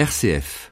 RCF.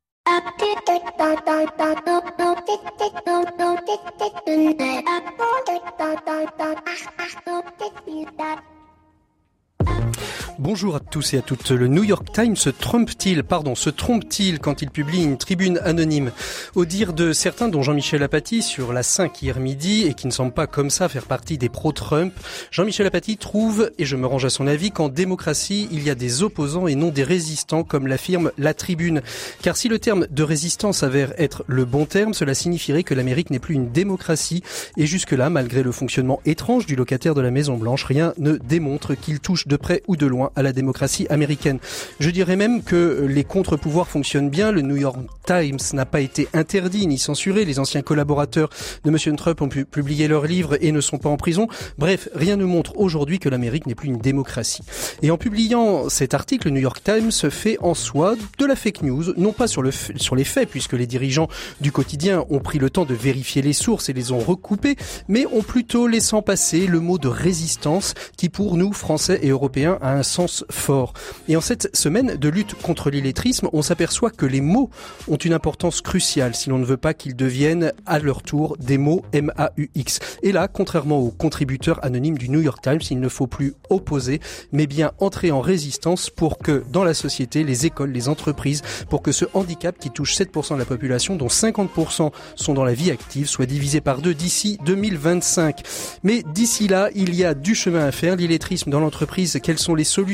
Bonjour à tous et à toutes. Le New York Times se trompe-t-il, pardon, se trompe-t-il quand il publie une tribune anonyme? Au dire de certains, dont Jean-Michel Apathy sur la 5 hier midi et qui ne semble pas comme ça faire partie des pro-Trump, Jean-Michel Apathy trouve, et je me range à son avis, qu'en démocratie, il y a des opposants et non des résistants, comme l'affirme la tribune. Car si le terme de résistance s'avère être le bon terme, cela signifierait que l'Amérique n'est plus une démocratie. Et jusque-là, malgré le fonctionnement étrange du locataire de la Maison Blanche, rien ne démontre qu'il touche de près ou de loin à la démocratie américaine. Je dirais même que les contre-pouvoirs fonctionnent bien. Le New York Times n'a pas été interdit ni censuré. Les anciens collaborateurs de M. Trump ont pu publier leurs livres et ne sont pas en prison. Bref, rien ne montre aujourd'hui que l'Amérique n'est plus une démocratie. Et en publiant cet article, le New York Times fait en soi de la fake news, non pas sur, le sur les faits, puisque les dirigeants du quotidien ont pris le temps de vérifier les sources et les ont recoupées, mais ont plutôt laissant passer le mot de résistance qui pour nous, Français et Européens, a un sens fort. Et en cette semaine de lutte contre l'illettrisme, on s'aperçoit que les mots ont une importance cruciale si l'on ne veut pas qu'ils deviennent à leur tour des mots M-A-U-X. Et là, contrairement aux contributeurs anonymes du New York Times, il ne faut plus opposer, mais bien entrer en résistance pour que dans la société, les écoles, les entreprises, pour que ce handicap qui touche 7% de la population, dont 50% sont dans la vie active, soit divisé par deux d'ici 2025. Mais d'ici là, il y a du chemin à faire. L'illettrisme dans l'entreprise, quelles sont les solutions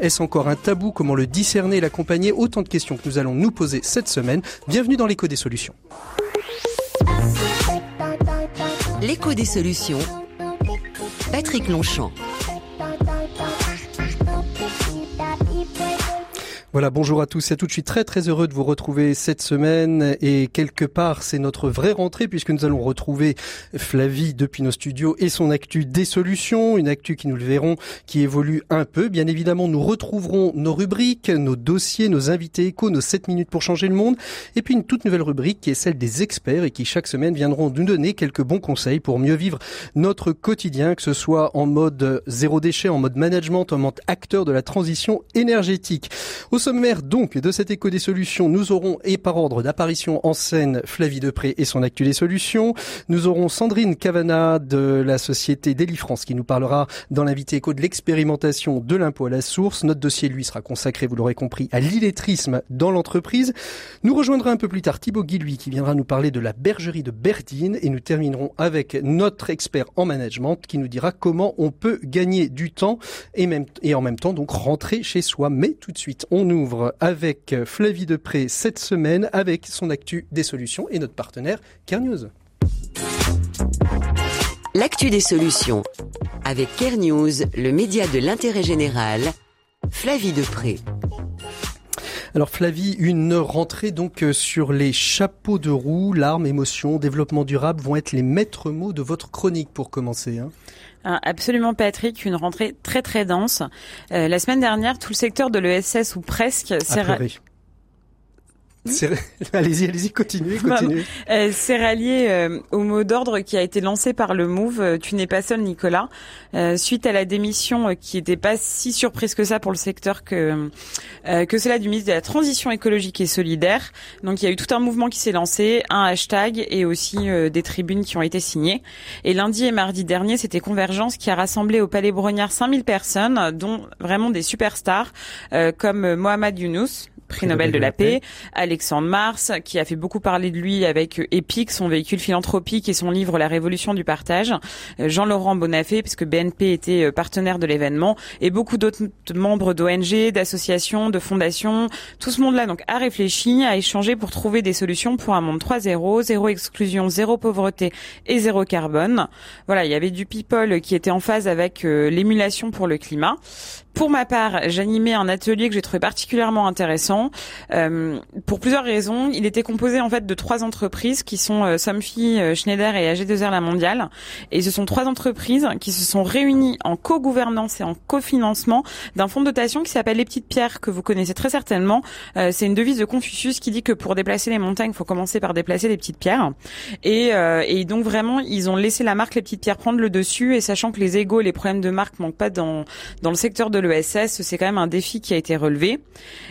Est-ce encore un tabou? Comment le discerner et l'accompagner? Autant de questions que nous allons nous poser cette semaine. Bienvenue dans l'écho des solutions. L'écho des solutions. Patrick Longchamp. Voilà, bonjour à tous et à toutes. Je suis très très heureux de vous retrouver cette semaine et quelque part c'est notre vraie rentrée puisque nous allons retrouver Flavie depuis nos studios et son actu des solutions, une actu qui nous le verrons qui évolue un peu. Bien évidemment, nous retrouverons nos rubriques, nos dossiers, nos invités échos, nos 7 minutes pour changer le monde et puis une toute nouvelle rubrique qui est celle des experts et qui chaque semaine viendront nous donner quelques bons conseils pour mieux vivre notre quotidien, que ce soit en mode zéro déchet, en mode management, en mode acteur de la transition énergétique sommaire donc de cet écho des solutions, nous aurons, et par ordre d'apparition en scène, Flavie Depré et son actu des solutions. Nous aurons Sandrine Cavana de la société France qui nous parlera dans l'invité écho de l'expérimentation de l'impôt à la source. Notre dossier, lui, sera consacré, vous l'aurez compris, à l'illettrisme dans l'entreprise. Nous rejoindra un peu plus tard Thibaut Guilhuy qui viendra nous parler de la bergerie de Berdine et nous terminerons avec notre expert en management qui nous dira comment on peut gagner du temps et, même, et en même temps donc rentrer chez soi. Mais tout de suite, on ouvre avec Flavie Depré cette semaine avec son actu des solutions et notre partenaire News. L'actu des solutions avec News, le média de l'intérêt général, Flavie Depré. Alors Flavie, une rentrée donc sur les chapeaux de roue, larmes, émotions, développement durable vont être les maîtres mots de votre chronique pour commencer. Hein. Absolument Patrick, une rentrée très très dense. Euh, la semaine dernière, tout le secteur de l'ESS ou presque s'est allez-y, allez-y, continuez, continuez. Euh, c'est rallié euh, au mot d'ordre qui a été lancé par le Move. Euh, tu n'es pas seul, Nicolas. suite à la démission qui n'était pas si surprise que ça pour le secteur que que cela du ministre de la Transition écologique et solidaire. Donc il y a eu tout un mouvement qui s'est lancé, un hashtag et aussi des tribunes qui ont été signées. Et lundi et mardi dernier, c'était Convergence qui a rassemblé au Palais Brognard 5000 personnes, dont vraiment des superstars comme Mohamed Younous, prix Nobel de la paix, Alexandre Mars, qui a fait beaucoup parler de lui avec EPIC, son véhicule philanthropique et son livre La Révolution du partage, euh, Jean-Laurent Bonafé, puisque BNP était euh, partenaire de l'événement, et beaucoup d'autres membres d'ONG, d'associations, de fondations. Tout ce monde-là donc a réfléchi, a échangé pour trouver des solutions pour un monde 3.0, zéro exclusion, zéro pauvreté et zéro carbone. Voilà, il y avait du people qui était en phase avec euh, l'émulation pour le climat. Pour ma part, j'animais un atelier que j'ai trouvé particulièrement intéressant euh, pour plusieurs raisons. Il était composé en fait de trois entreprises qui sont euh, Somfy, euh, Schneider et AG2R La Mondiale. Et ce sont trois entreprises qui se sont réunies en co-gouvernance et en cofinancement d'un fonds de dotation qui s'appelle Les Petites Pierres que vous connaissez très certainement. Euh, c'est une devise de Confucius qui dit que pour déplacer les montagnes, il faut commencer par déplacer les petites pierres. Et, euh, et donc vraiment, ils ont laissé la marque Les Petites Pierres prendre le dessus et sachant que les égaux, les problèmes de marque manquent pas dans dans le secteur de l'ESS, c'est quand même un défi qui a été relevé.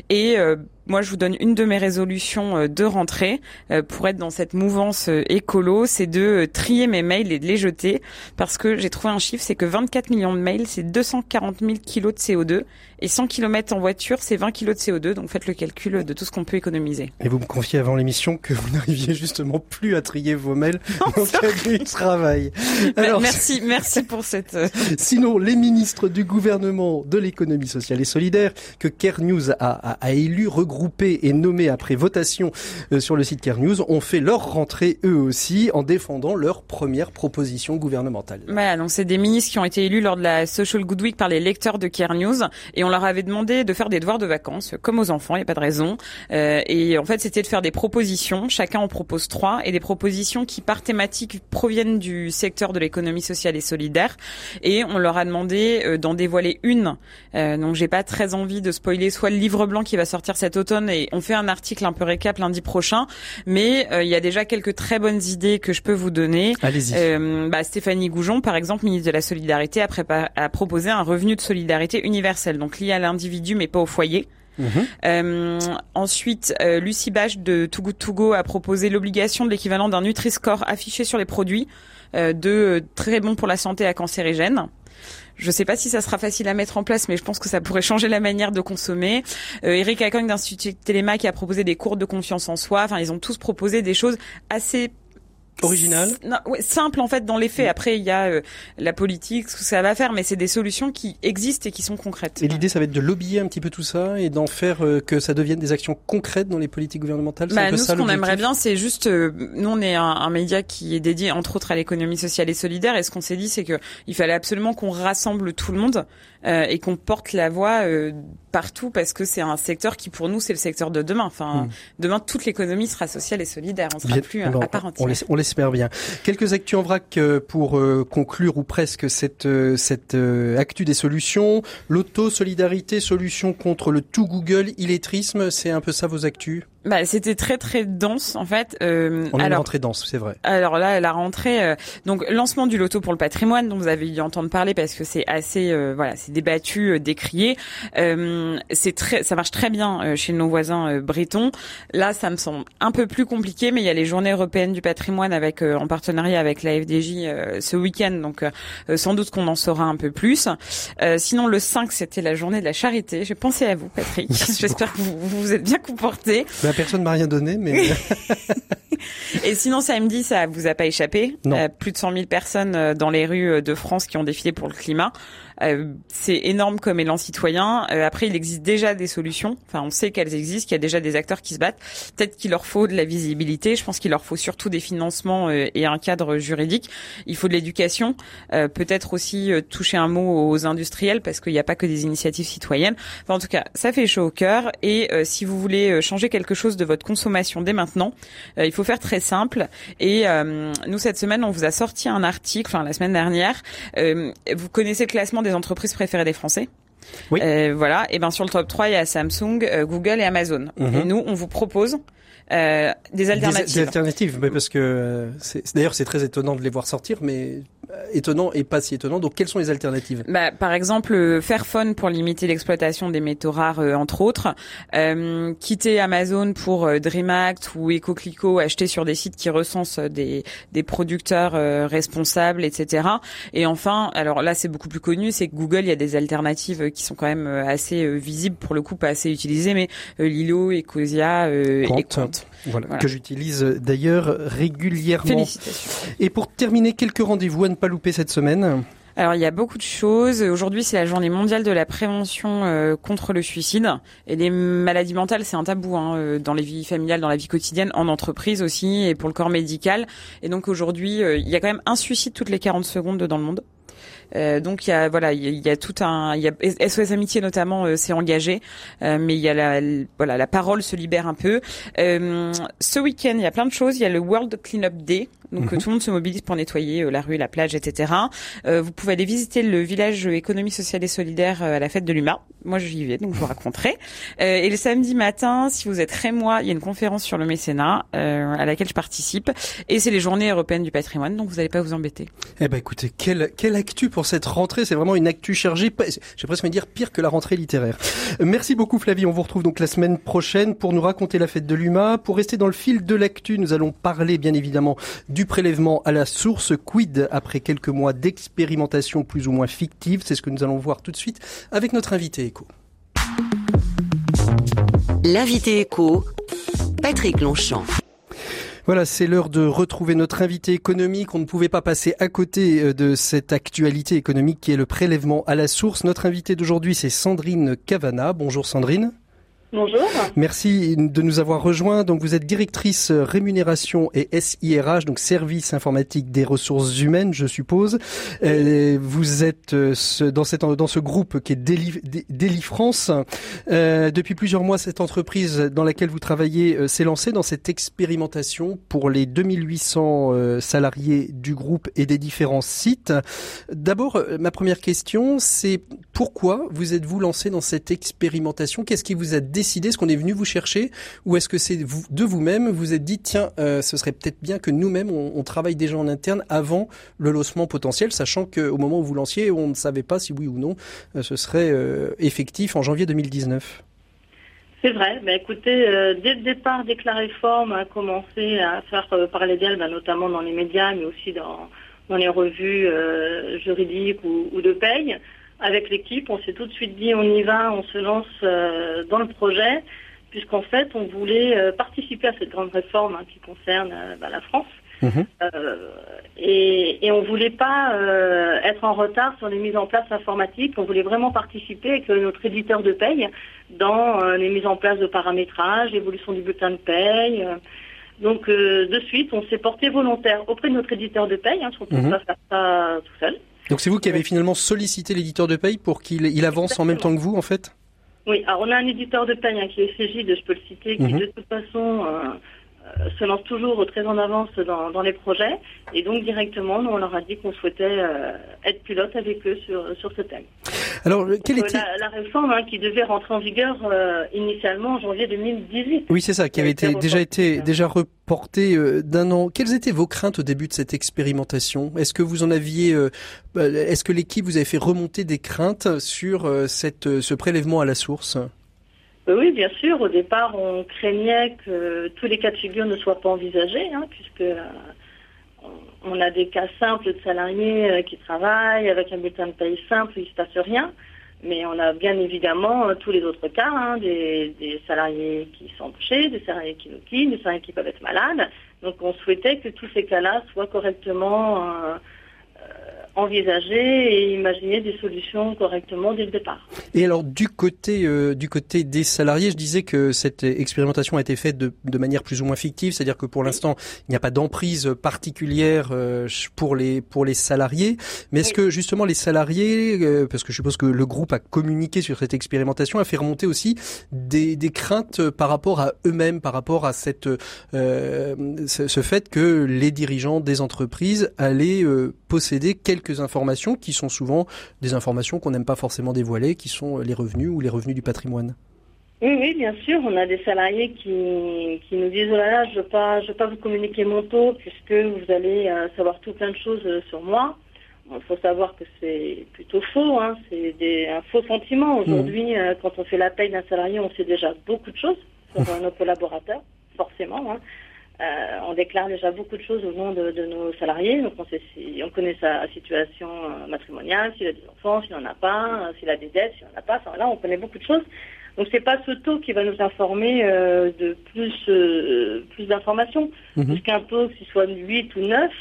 Et euh, moi, je vous donne une de mes résolutions de rentrée pour être dans cette mouvance écolo, c'est de trier mes mails et de les jeter parce que j'ai trouvé un chiffre, c'est que 24 millions de mails, c'est 240 000 kilos de CO2 et 100 km en voiture, c'est 20 kilos de CO2. Donc faites le calcul de tout ce qu'on peut économiser. Et vous me confiez avant l'émission que vous n'arriviez justement plus à trier vos mails dans le travail. Alors, merci, merci pour cette. Euh, Sinon, les ministres du gouvernement de l'économie sociale et solidaire que Care News a, a, a élu, regroupé et nommé après votation euh, sur le site Care News, ont fait leur rentrée eux aussi en défendant leur première proposition gouvernementale. Voilà, donc c'est des ministres qui ont été élus lors de la Social Good Week par les lecteurs de Care News et on leur avait demandé de faire des devoirs de vacances, comme aux enfants, il n'y a pas de raison. Euh, et en fait, c'était de faire des propositions. Chacun en propose trois, et des propositions qui, par thématique, proviennent du secteur de l'économie sociale et solidaire. Et on leur a demandé euh, d'en dévoiler une. Euh, donc, j'ai pas très envie de spoiler soit le livre blanc qui va sortir cet automne, et on fait un article un peu récap lundi prochain. Mais euh, il y a déjà quelques très bonnes idées que je peux vous donner. Allez-y. Euh, bah, Stéphanie Goujon, par exemple, ministre de la Solidarité, a, a proposé un revenu de solidarité universel, donc lié à l'individu mais pas au foyer. Mhm. Euh, ensuite, euh, Lucie Bache de Too Good To Go a proposé l'obligation de l'équivalent d'un Nutri-Score affiché sur les produits euh, de très bon pour la santé à cancérigène. Je ne sais pas si ça sera facile à mettre en place, mais je pense que ça pourrait changer la manière de consommer. Euh, Eric Acogne d'Institut Téléma qui a proposé des cours de confiance en soi. Enfin, ils ont tous proposé des choses assez Original non, ouais, Simple en fait dans les faits. Après, il y a euh, la politique, ce que ça va faire, mais c'est des solutions qui existent et qui sont concrètes. Et l'idée, ça va être de lobbyer un petit peu tout ça et d'en faire euh, que ça devienne des actions concrètes dans les politiques gouvernementales. Bah, nous, ce qu'on aimerait bien, c'est juste, euh, nous, on est un, un, média qui est dédié entre autres à l'économie sociale et solidaire, et ce qu'on s'est dit, c'est que il fallait absolument qu'on rassemble tout le monde et qu'on porte la voix partout parce que c'est un secteur qui pour nous c'est le secteur de demain. Enfin, hmm. demain toute l'économie sera sociale et solidaire. On sera plus à part entière. On J'espère bien. Quelques actus en vrac euh, pour euh, conclure ou presque cette euh, cette actu des solutions. L'auto solidarité solution contre le tout Google illettrisme, c'est un peu ça vos actus? Bah, c'était très très dense en fait. Euh, On alors, rentrée dense, c'est vrai. Alors là, la rentrée, euh, donc lancement du loto pour le patrimoine, dont vous avez dû entendre parler parce que c'est assez, euh, voilà, c'est débattu, euh, décrié. c'est très, ça marche très bien chez nos voisins bretons. Là, ça me semble un peu plus compliqué, mais il y a les Journées européennes du patrimoine avec en partenariat avec la FDJ ce week-end, donc sans doute qu'on en saura un peu plus. sinon, le 5, c'était la journée de la charité. J'ai pensé à vous, Patrick. J'espère que vous, vous êtes bien comporté. Bah, personne m'a rien donné, mais. Et sinon, samedi, ça vous a pas échappé? Euh, plus de 100 000 personnes euh, dans les rues euh, de France qui ont défilé pour le climat. Euh, c'est énorme comme élan citoyen. Euh, après, il existe déjà des solutions. Enfin, on sait qu'elles existent, qu'il y a déjà des acteurs qui se battent. Peut-être qu'il leur faut de la visibilité. Je pense qu'il leur faut surtout des financements euh, et un cadre juridique. Il faut de l'éducation. Peut-être aussi toucher un mot aux industriels parce qu'il n'y a pas que des initiatives citoyennes. Enfin, en tout cas, ça fait chaud au cœur. Et si vous voulez changer quelque chose de votre consommation dès maintenant, il faut faire très simple. Et nous, cette semaine, on vous a sorti un article, enfin la semaine dernière. vous connaissez le classement des entreprises préférées des Français. Oui. Euh, voilà. Et ben sur le top 3, il y a Samsung, euh, Google et Amazon. Mhm. Et nous, on vous propose euh, des alternatives. Des, alternatives, mais parce que euh, d'ailleurs c'est très étonnant de les voir sortir, mais euh, étonnant et pas si étonnant. Donc, quelles sont les alternatives? Bah, Par exemple, euh, Fairphone pour limiter l'exploitation des métaux rares, euh, entre autres. Euh, quitter Amazon pour DreamAct ou EcoClico, acheter sur des sites qui recensent des, des producteurs responsables, etc. Et enfin, alors là, c'est beaucoup plus connu, c'est que Google, il y a des alternatives qui sont quand même assez visibles, pour le coup, pas assez utilisées, mais Lilo, Ecosia et Voilà, que j'utilise d'ailleurs régulièrement. Félicitations. Et pour terminer, quelques rendez-vous à ne pas louper cette semaine alors il y a beaucoup de choses. Aujourd'hui c'est la journée mondiale de la prévention euh, contre le suicide et les maladies mentales c'est un tabou hein, euh, dans les vies familiales, dans la vie quotidienne, en entreprise aussi et pour le corps médical. Et donc aujourd'hui euh, il y a quand même un suicide toutes les 40 secondes dans le monde. Euh, donc il y a voilà il y, a tout un il y a SOS Amitié notamment euh, s'est engagé, euh, mais il y a la voilà la parole se libère un peu. ce week-end il y a plein de choses. Il y a le World Cleanup Day. Donc mhm. tout le monde se mobilise pour nettoyer la rue, la plage, etc. vous pouvez aller visiter le village économie sociale et solidaire à la fête de l'UMA. Moi j'y vais, donc je vous raconterai. et le samedi matin, si vous êtes rémois, il y a une conférence sur le mécénat à laquelle je participe. Et c'est les Journées européennes du patrimoine, donc vous n'allez pas vous embêter. Eh ben écoutez, quelle quelle actu pour pour cette rentrée. C'est vraiment une actu chargée. J'ai presque envie de dire pire que la rentrée littéraire. Merci beaucoup Flavie. On vous retrouve donc la semaine prochaine pour nous raconter la fête de l'UMA. Pour rester dans le fil de l'actu, nous allons parler bien évidemment du prélèvement à la source. Quid après quelques mois d'expérimentation plus ou moins fictive? C'est ce que nous allons voir tout de suite avec notre invité éco. L'invité éco, Patrick Longchamp. Voilà, c'est l'heure de retrouver notre invité économique. On ne pouvait pas passer à côté euh, de cette actualité économique qui est le prélèvement à la source. Notre invité d'aujourd'hui, c'est Sandrine Cavana. Bonjour Sandrine. Bonjour. Merci de nous avoir rejoints. Donc vous êtes directrice rémunération et SIRH, donc service informatique des ressources humaines, je suppose. Euh, vous êtes euh, dans, cette, dans ce groupe qui est Deli, France. Euh, depuis plusieurs mois, cette entreprise dans laquelle vous travaillez s'est lancée dans cette expérimentation pour les 2800 salariés du groupe et des différents sites. D'abord, ma première question, c'est pourquoi vous êtes-vous lancé dans cette expérimentation? Qu'est-ce qui vous a décidé Est-ce qu'on est venu vous chercher ou est-ce que c'est vous, de vous-même vous êtes dit tiens, euh, ce serait peut-être bien que nous-mêmes on, travaille déjà en interne avant le lancement potentiel, sachant qu'au moment où vous lanciez, on ne savait pas si oui ou non euh, ce serait euh, effectif en janvier 2019. C'est vrai. Ben, écoutez, dès le départ, dès que la réforme a commencé à faire parler d'elle, ben, notamment dans les médias, mais aussi dans, dans les revues juridiques ou, ou de paye, avec l'équipe, on s'est tout de suite dit on y va, on se lance euh, dans le projet, puisqu'en fait on voulait euh, participer à cette grande réforme hein, qui concerne euh, bah, la France. Mhm. et, et on voulait pas être en retard sur les mises en place informatiques. On voulait vraiment participer avec notre éditeur de paye dans les mises en place de paramétrage, l'évolution du bulletin de paye. donc de suite, on s'est porté volontaire auprès de notre éditeur de paye, hein, parce qu'on ne peut pas faire ça tout seul. Donc c'est vous qui avez finalement sollicité l'éditeur de paye pour qu'il avance en même temps que vous, en fait? Oui, alors on a un éditeur de paye hein, qui est CGID, je peux le citer, qui mhm. de toute façon euh, se lance toujours très en avance dans, les projets. Et donc directement, nous, on leur a dit qu'on souhaitait euh, être pilote avec eux sur, sur ce thème. Alors, quelle était... la, réforme hein, qui devait rentrer en vigueur initialement en janvier 2018. Oui, c'est ça, qui avait été, déjà été déjà reporté d'un an. Quelles étaient vos craintes au début de cette expérimentation? Est-ce que vous en aviez, est-ce que l'équipe vous avait fait remonter des craintes sur cette, ce prélèvement à la source? euh, oui, bien sûr. Au départ, on craignait que tous les cas de figure ne soient pas envisagés, hein, puisque euh, on a des cas simples de salariés euh, qui travaillent avec un bulletin de paye simple, il ne se passe rien. Mais on a bien évidemment tous les autres cas, hein, des, salariés qui sont des salariés qui nous quittent, des salariés qui peuvent être malades. Donc on souhaitait que tous ces cas-là soient correctement envisager et imaginer des solutions correctement dès le départ. Et alors du côté euh, du côté des salariés, je disais que cette expérimentation a été faite de, de manière plus ou moins fictive, c'est-à-dire que pour l'instant il n'y a pas d'emprise particulière euh, pour les pour les salariés. Mais est-ce que justement les salariés, euh, parce que je suppose que le groupe a communiqué sur cette expérimentation, a fait remonter aussi des, des craintes par rapport à eux-mêmes, par rapport à cette ce, ce, fait que les dirigeants des entreprises allaient posséder quelques quelques informations qui sont souvent des informations qu'on n'aime pas forcément dévoiler, qui sont les revenus ou les revenus du patrimoine. Oui, oui, bien sûr. On a des salariés qui, qui nous disent, oh là là, je ne veux, pas, je veux pas vous communiquer mon taux puisque vous allez euh, savoir tout plein de choses euh, sur moi. Il faut savoir que c'est plutôt faux, hein. c'est un faux sentiment. Mmh. Aujourd'hui, euh, quand on fait la paye d'un salarié, on sait déjà beaucoup de choses sur nos collaborateurs, forcément. Hein. Euh, on déclare déjà beaucoup de choses au nom de, nos salariés. Donc on, sait si, on connaît sa situation euh, matrimoniale, s'il a des enfants, s'il n'en a pas, euh, s'il a des dettes, s'il n'en a pas. Enfin là, on connaît beaucoup de choses. Donc c'est pas ce taux qui va nous informer de plus plus d'informations. Mhm. Puisqu'un taux, qu'il soit 8 ou 9,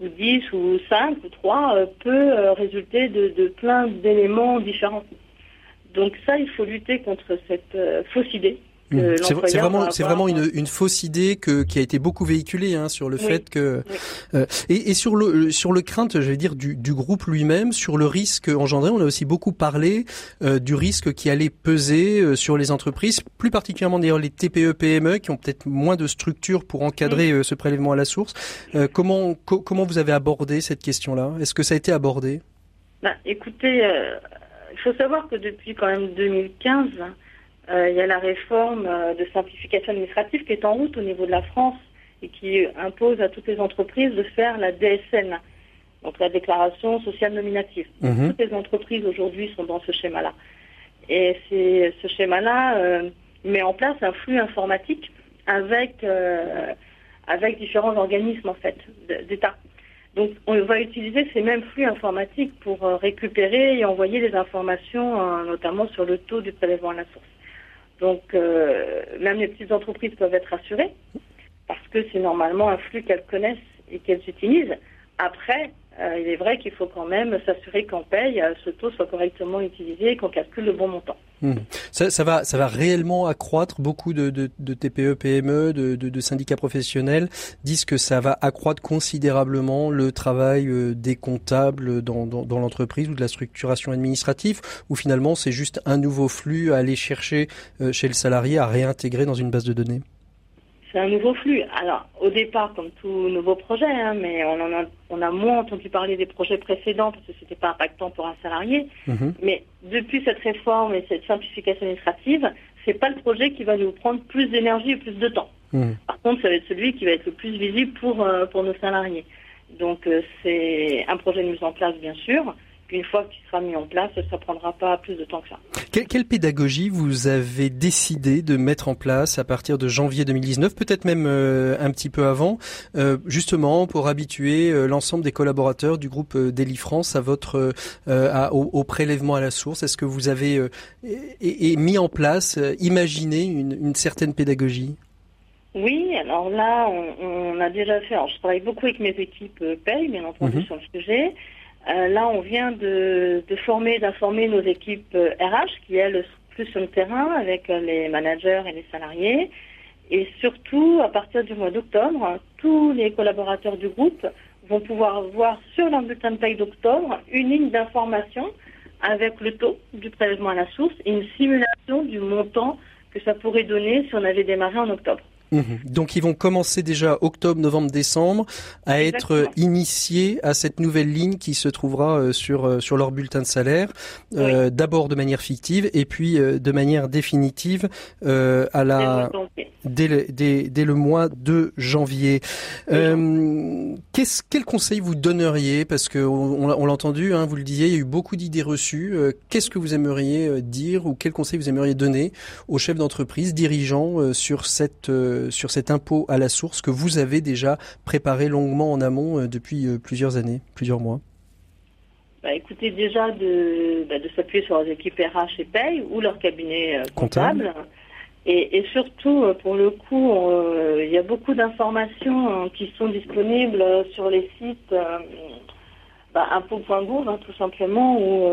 ou 10 ou 5 ou 3, peut résulter de, de plein d'éléments différents. Donc ça, il faut lutter contre cette fausse idée Mmh. C'est vraiment, c'est vraiment une, une, fausse idée que, qui a été beaucoup véhiculée hein, sur le fait que euh, et, et, sur le sur le crainte, je vais dire du, du groupe lui-même, sur le risque engendré. On a aussi beaucoup parlé euh, du risque qui allait peser euh, sur les entreprises, plus particulièrement d'ailleurs les TPE PME qui ont peut-être moins de structures pour encadrer euh, ce prélèvement à la source. comment comment vous avez abordé cette question-là? Est-ce que ça a été abordé? Bah, Écoutez, il faut savoir que depuis quand même 2015 euh, il y a la réforme euh, de simplification administrative qui est en route au niveau de la France et qui impose à toutes les entreprises de faire la DSN. donc la déclaration sociale nominative. Mhm. Toutes les entreprises aujourd'hui sont dans ce schéma-là. Et c'est ce schéma-là euh, met en place un flux informatique avec euh, avec différents organismes en fait d'État. Donc on va utiliser ces mêmes flux informatiques pour euh, récupérer et envoyer des informations, euh, notamment sur le taux du prélèvement à la source. Donc euh, même les petites entreprises peuvent être rassurées parce que c'est normalement un flux qu'elles connaissent et qu'elles utilisent. Après, euh, il est vrai qu'il faut quand même s'assurer qu'on paye, euh, ce taux soit correctement utilisé et qu'on calcule le bon montant. Hmm. Ça, va, ça va réellement accroître. Beaucoup de, de, TPE, PME, de, syndicats professionnels disent que ça va accroître considérablement le travail euh, des comptables dans, dans, l'entreprise ou de la structuration administrative, ou finalement c'est juste un nouveau flux à aller chercher chez le salarié à réintégrer dans une base de données? C'est un nouveau flux. Alors, au départ, comme tout nouveau projet, hein, mais on, en a, on a moins entendu parler des projets précédents parce que c'était pas impactant pour un salarié. Mhm. Mais depuis cette réforme et cette simplification administrative, c'est pas le projet qui va nous prendre plus d'énergie et plus de temps. Mhm. Par contre, ça va être celui qui va être le plus visible pour, euh, pour nos salariés. Donc, euh, c'est un projet de mise en place, bien sûr. Une fois qu'il sera mis en place, ça prendra pas plus de temps que ça. Quelle, quelle pédagogie vous avez décidé de mettre en place à partir de janvier 2019, peut-être même euh, un petit peu avant, euh, justement pour habituer euh, l'ensemble des collaborateurs du groupe euh, Daily France à votre à- au, au prélèvement à la source? Est-ce que vous avez et, et mis en place, imaginé une, une certaine pédagogie? Oui, alors là, on, on a déjà fait. Alors, je travaille beaucoup avec mes équipes euh, paye, bien entendu, Mhm. sur le sujet. Euh, là, on vient de, former, d'informer nos équipes euh, RH qui elles plus sur le terrain avec euh, les managers et les salariés. Et surtout, à partir du mois d'octobre, tous les collaborateurs du groupe vont pouvoir voir sur leur bulletin paye d'octobre une ligne d'information avec le taux du prélèvement à la source et une simulation du montant que ça pourrait donner si on avait démarré en octobre. Mhm. Donc ils vont commencer déjà octobre, novembre, décembre à être euh, initiés à cette nouvelle ligne qui se trouvera euh, sur euh, sur leur bulletin de salaire, euh, d'abord de manière fictive et puis euh, de manière définitive euh, à la dès le, dès, dès le mois de janvier. Euh, qu'est-ce, quel conseil vous donneriez? Parce que on, l'a- on l'a entendu, hein, vous le disiez, il y a eu beaucoup d'idées reçues. Euh, qu'est-ce que vous aimeriez euh, dire ou quel conseil vous aimeriez donner aux chefs d'entreprise, dirigeants euh, sur cette euh, sur cet impôt à la source que vous avez déjà préparé longuement en amont euh, depuis euh, plusieurs années, plusieurs mois bah, écoutez, déjà de, bah, de s'appuyer sur leurs équipes RH et paye ou leur cabinet Comptable. comptable. Et, et surtout, pour le coup, il y a beaucoup d'informations euh, qui sont disponibles sur les sites bah, hein, tout simplement, où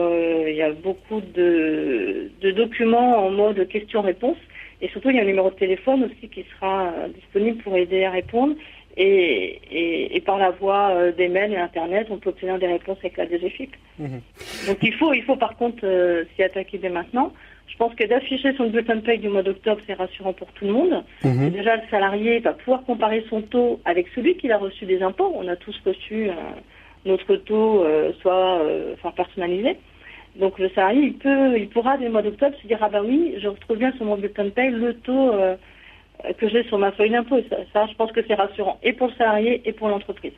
il y a beaucoup de, de documents en mode questions-réponses. Et surtout, il y a un numéro de téléphone aussi qui sera euh, disponible pour aider à répondre. Et, et, et par la voie euh, des mails et Internet, on peut obtenir des réponses avec la DGFIP. Mhm. Donc il faut, il faut par contre euh, s'y attaquer dès maintenant. Je pense que d'afficher son bulletin de paye du mois d'octobre, c'est rassurant pour tout le monde. Mhm. Et Déjà, le salarié va pouvoir comparer son taux avec celui qu'il a reçu des impôts. On a tous reçu euh, notre taux, euh, soit enfin personnalisé. Donc le salarié, il peut, il pourra dès le mois d'octobre se dire ah ben oui, je retrouve bien sur mon bulletin de paye le taux euh, que j'ai sur ma feuille d'impôt. Et Ça, ça, je pense que c'est rassurant et pour le salarié et pour l'entreprise.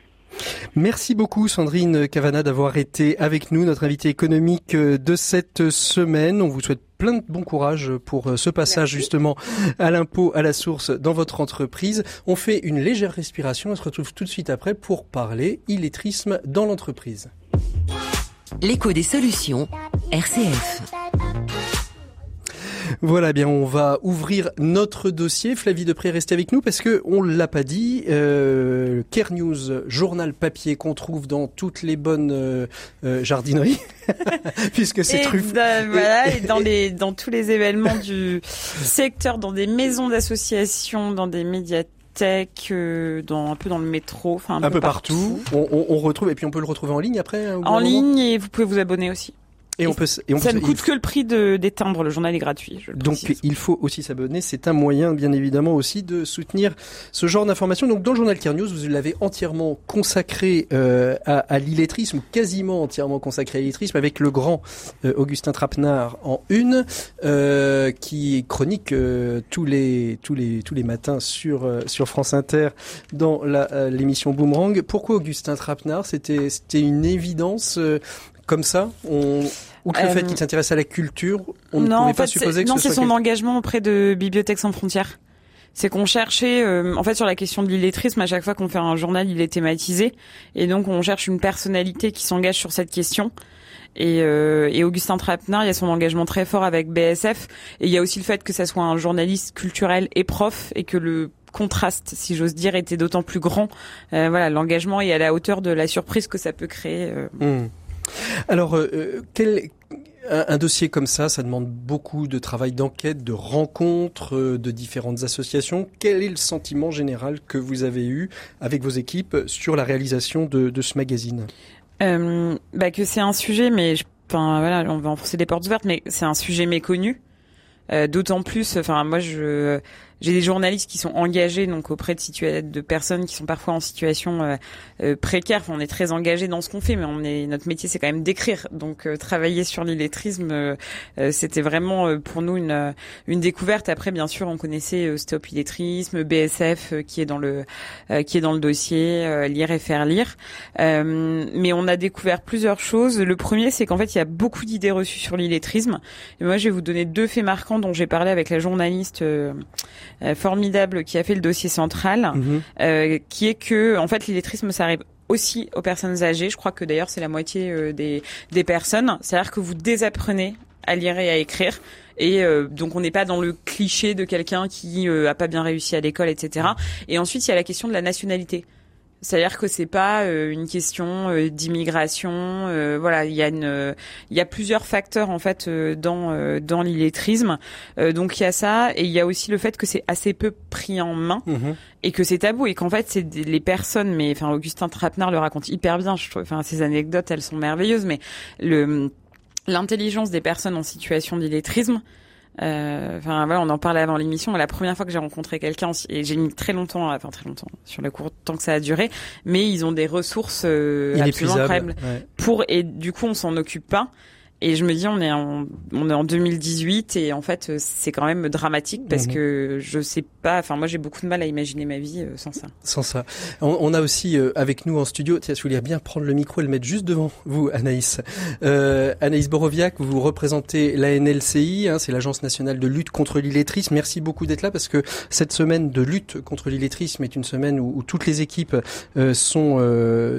Merci beaucoup Sandrine Cavana d'avoir été avec nous, notre invitée économique euh, de cette semaine. On vous souhaite plein de bon courage pour euh, ce passage Merci. justement à l'impôt à la source dans votre entreprise. On fait une légère respiration, on se retrouve tout de suite après pour parler illettrisme dans l'entreprise. L'écho des solutions. RCF. Voilà, bien on va ouvrir notre dossier. Flavie Depré, restez avec nous parce que on l'a pas dit. Euh, Care News, journal papier qu'on trouve dans toutes les bonnes euh, euh, jardineries, puisque c'est truffé. dans- voilà, et dans les dans tous les événements du secteur, dans des maisons d'associations, dans des médiathèques, euh, dans un peu dans le métro, enfin un, un peu partout. On, on- on retrouve et puis on peut le retrouver en ligne après. hein, En ligne et vous pouvez vous abonner aussi. Et, on peut, et on ça ne coûte que le prix d'éteindre. Le journal est gratuit. donc il faut aussi s'abonner. C'est un moyen, bien évidemment, aussi de soutenir ce genre d'information. Donc dans le journal Care News, vous l'avez entièrement consacré euh, à, à l'illettrisme, quasiment entièrement consacré à l'illettrisme, avec le grand euh, Augustin Trapenard en une, euh, qui chronique euh, tous les tous les tous les matins sur euh, sur France Inter dans l'émission Boomerang. Pourquoi Augustin Trapenard? C'était c'était une évidence comme ça on... Outre le fait qu'il s'intéresse à la culture, on ne pouvait pas supposer que non, ce c'est son engagement auprès de Bibliothèques sans frontières c'est qu'on cherchait, euh, en fait, sur la question de l'illettrisme, à chaque fois qu'on fait un journal, il est thématisé, et donc on cherche une personnalité qui s'engage sur cette question. Et, euh, et Augustin Trapenard, il y a son engagement très fort avec BSF, et il y a aussi le fait que ça soit un journaliste culturel et prof, et que le contraste, si j'ose dire, était d'autant plus grand. Euh, voilà, l'engagement est à la hauteur de la surprise que ça peut créer. Mmh. Alors, quel, un, dossier comme ça, ça demande beaucoup de travail d'enquête, de rencontres euh, de différentes associations. Quel est le sentiment général que vous avez eu avec vos équipes sur la réalisation de, ce magazine? Euh, bah Que c'est un sujet, mais on va enfoncer des portes ouvertes, mais c'est un sujet méconnu. Euh, d'autant plus, enfin moi je j'ai des journalistes qui sont engagés donc auprès de, de personnes qui sont parfois en situation euh, euh, précaire. on est très engagés dans ce qu'on fait, mais on est notre métier c'est quand même d'écrire. Donc euh, travailler sur l'illettrisme, c'était vraiment pour nous une une découverte. Après, bien sûr, on connaissait Stop illettrisme, BSF qui est dans le qui est dans le dossier, lire et faire lire. mais on a découvert plusieurs choses. Le premier, c'est qu'en fait, il y a beaucoup d'idées reçues sur l'illettrisme. Et moi, je vais vous donner deux faits marquants dont j'ai parlé avec la journaliste euh, formidable qui a fait le dossier central, mhm. euh, qui est que en fait l'illettrisme ça arrive aussi aux personnes âgées. Je crois que d'ailleurs c'est la moitié euh, des, des personnes. C'est-à-dire que vous désapprenez à lire et à écrire. Et donc on n'est pas dans le cliché de quelqu'un qui a pas bien réussi à l'école, etc. Et ensuite il y a la question de la nationalité. C'est-à-dire que c'est pas euh, une question euh, d'immigration. Euh, voilà, il y a une, il y a plusieurs facteurs en fait dans dans l'illettrisme. donc il y a ça et il y a aussi le fait que c'est assez peu pris en main mhm. et que c'est tabou et qu'en fait c'est les personnes. Mais enfin Augustin Trapenard le raconte hyper bien. Je trouve. Enfin ces anecdotes elles sont merveilleuses. Mais le l'intelligence des personnes en situation d'illettrisme enfin voilà, on en parlait avant l'émission. La première fois que j'ai rencontré quelqu'un, et j'ai mis très longtemps, enfin très longtemps, sur le court temps que ça a duré, mais ils ont des ressources euh, absolument incroyables pour et du coup on s'en occupe pas. Et je me dis, on est en, on est en 2018 et en fait, c'est quand même dramatique parce mhm. que je sais pas. Enfin, moi, j'ai beaucoup de mal à imaginer ma vie euh, sans ça. Sans ça. On, a aussi euh, avec nous en studio. Tiens, je voulais bien prendre le micro et le mettre juste devant vous, Anaïs. Euh, Anaïs Boroviac, vous représentez la NLCI, hein, c'est l'Agence nationale de lutte contre l'illettrisme. Merci beaucoup d'être là parce que cette semaine de lutte contre l'illettrisme est une semaine où, où toutes les équipes euh, sont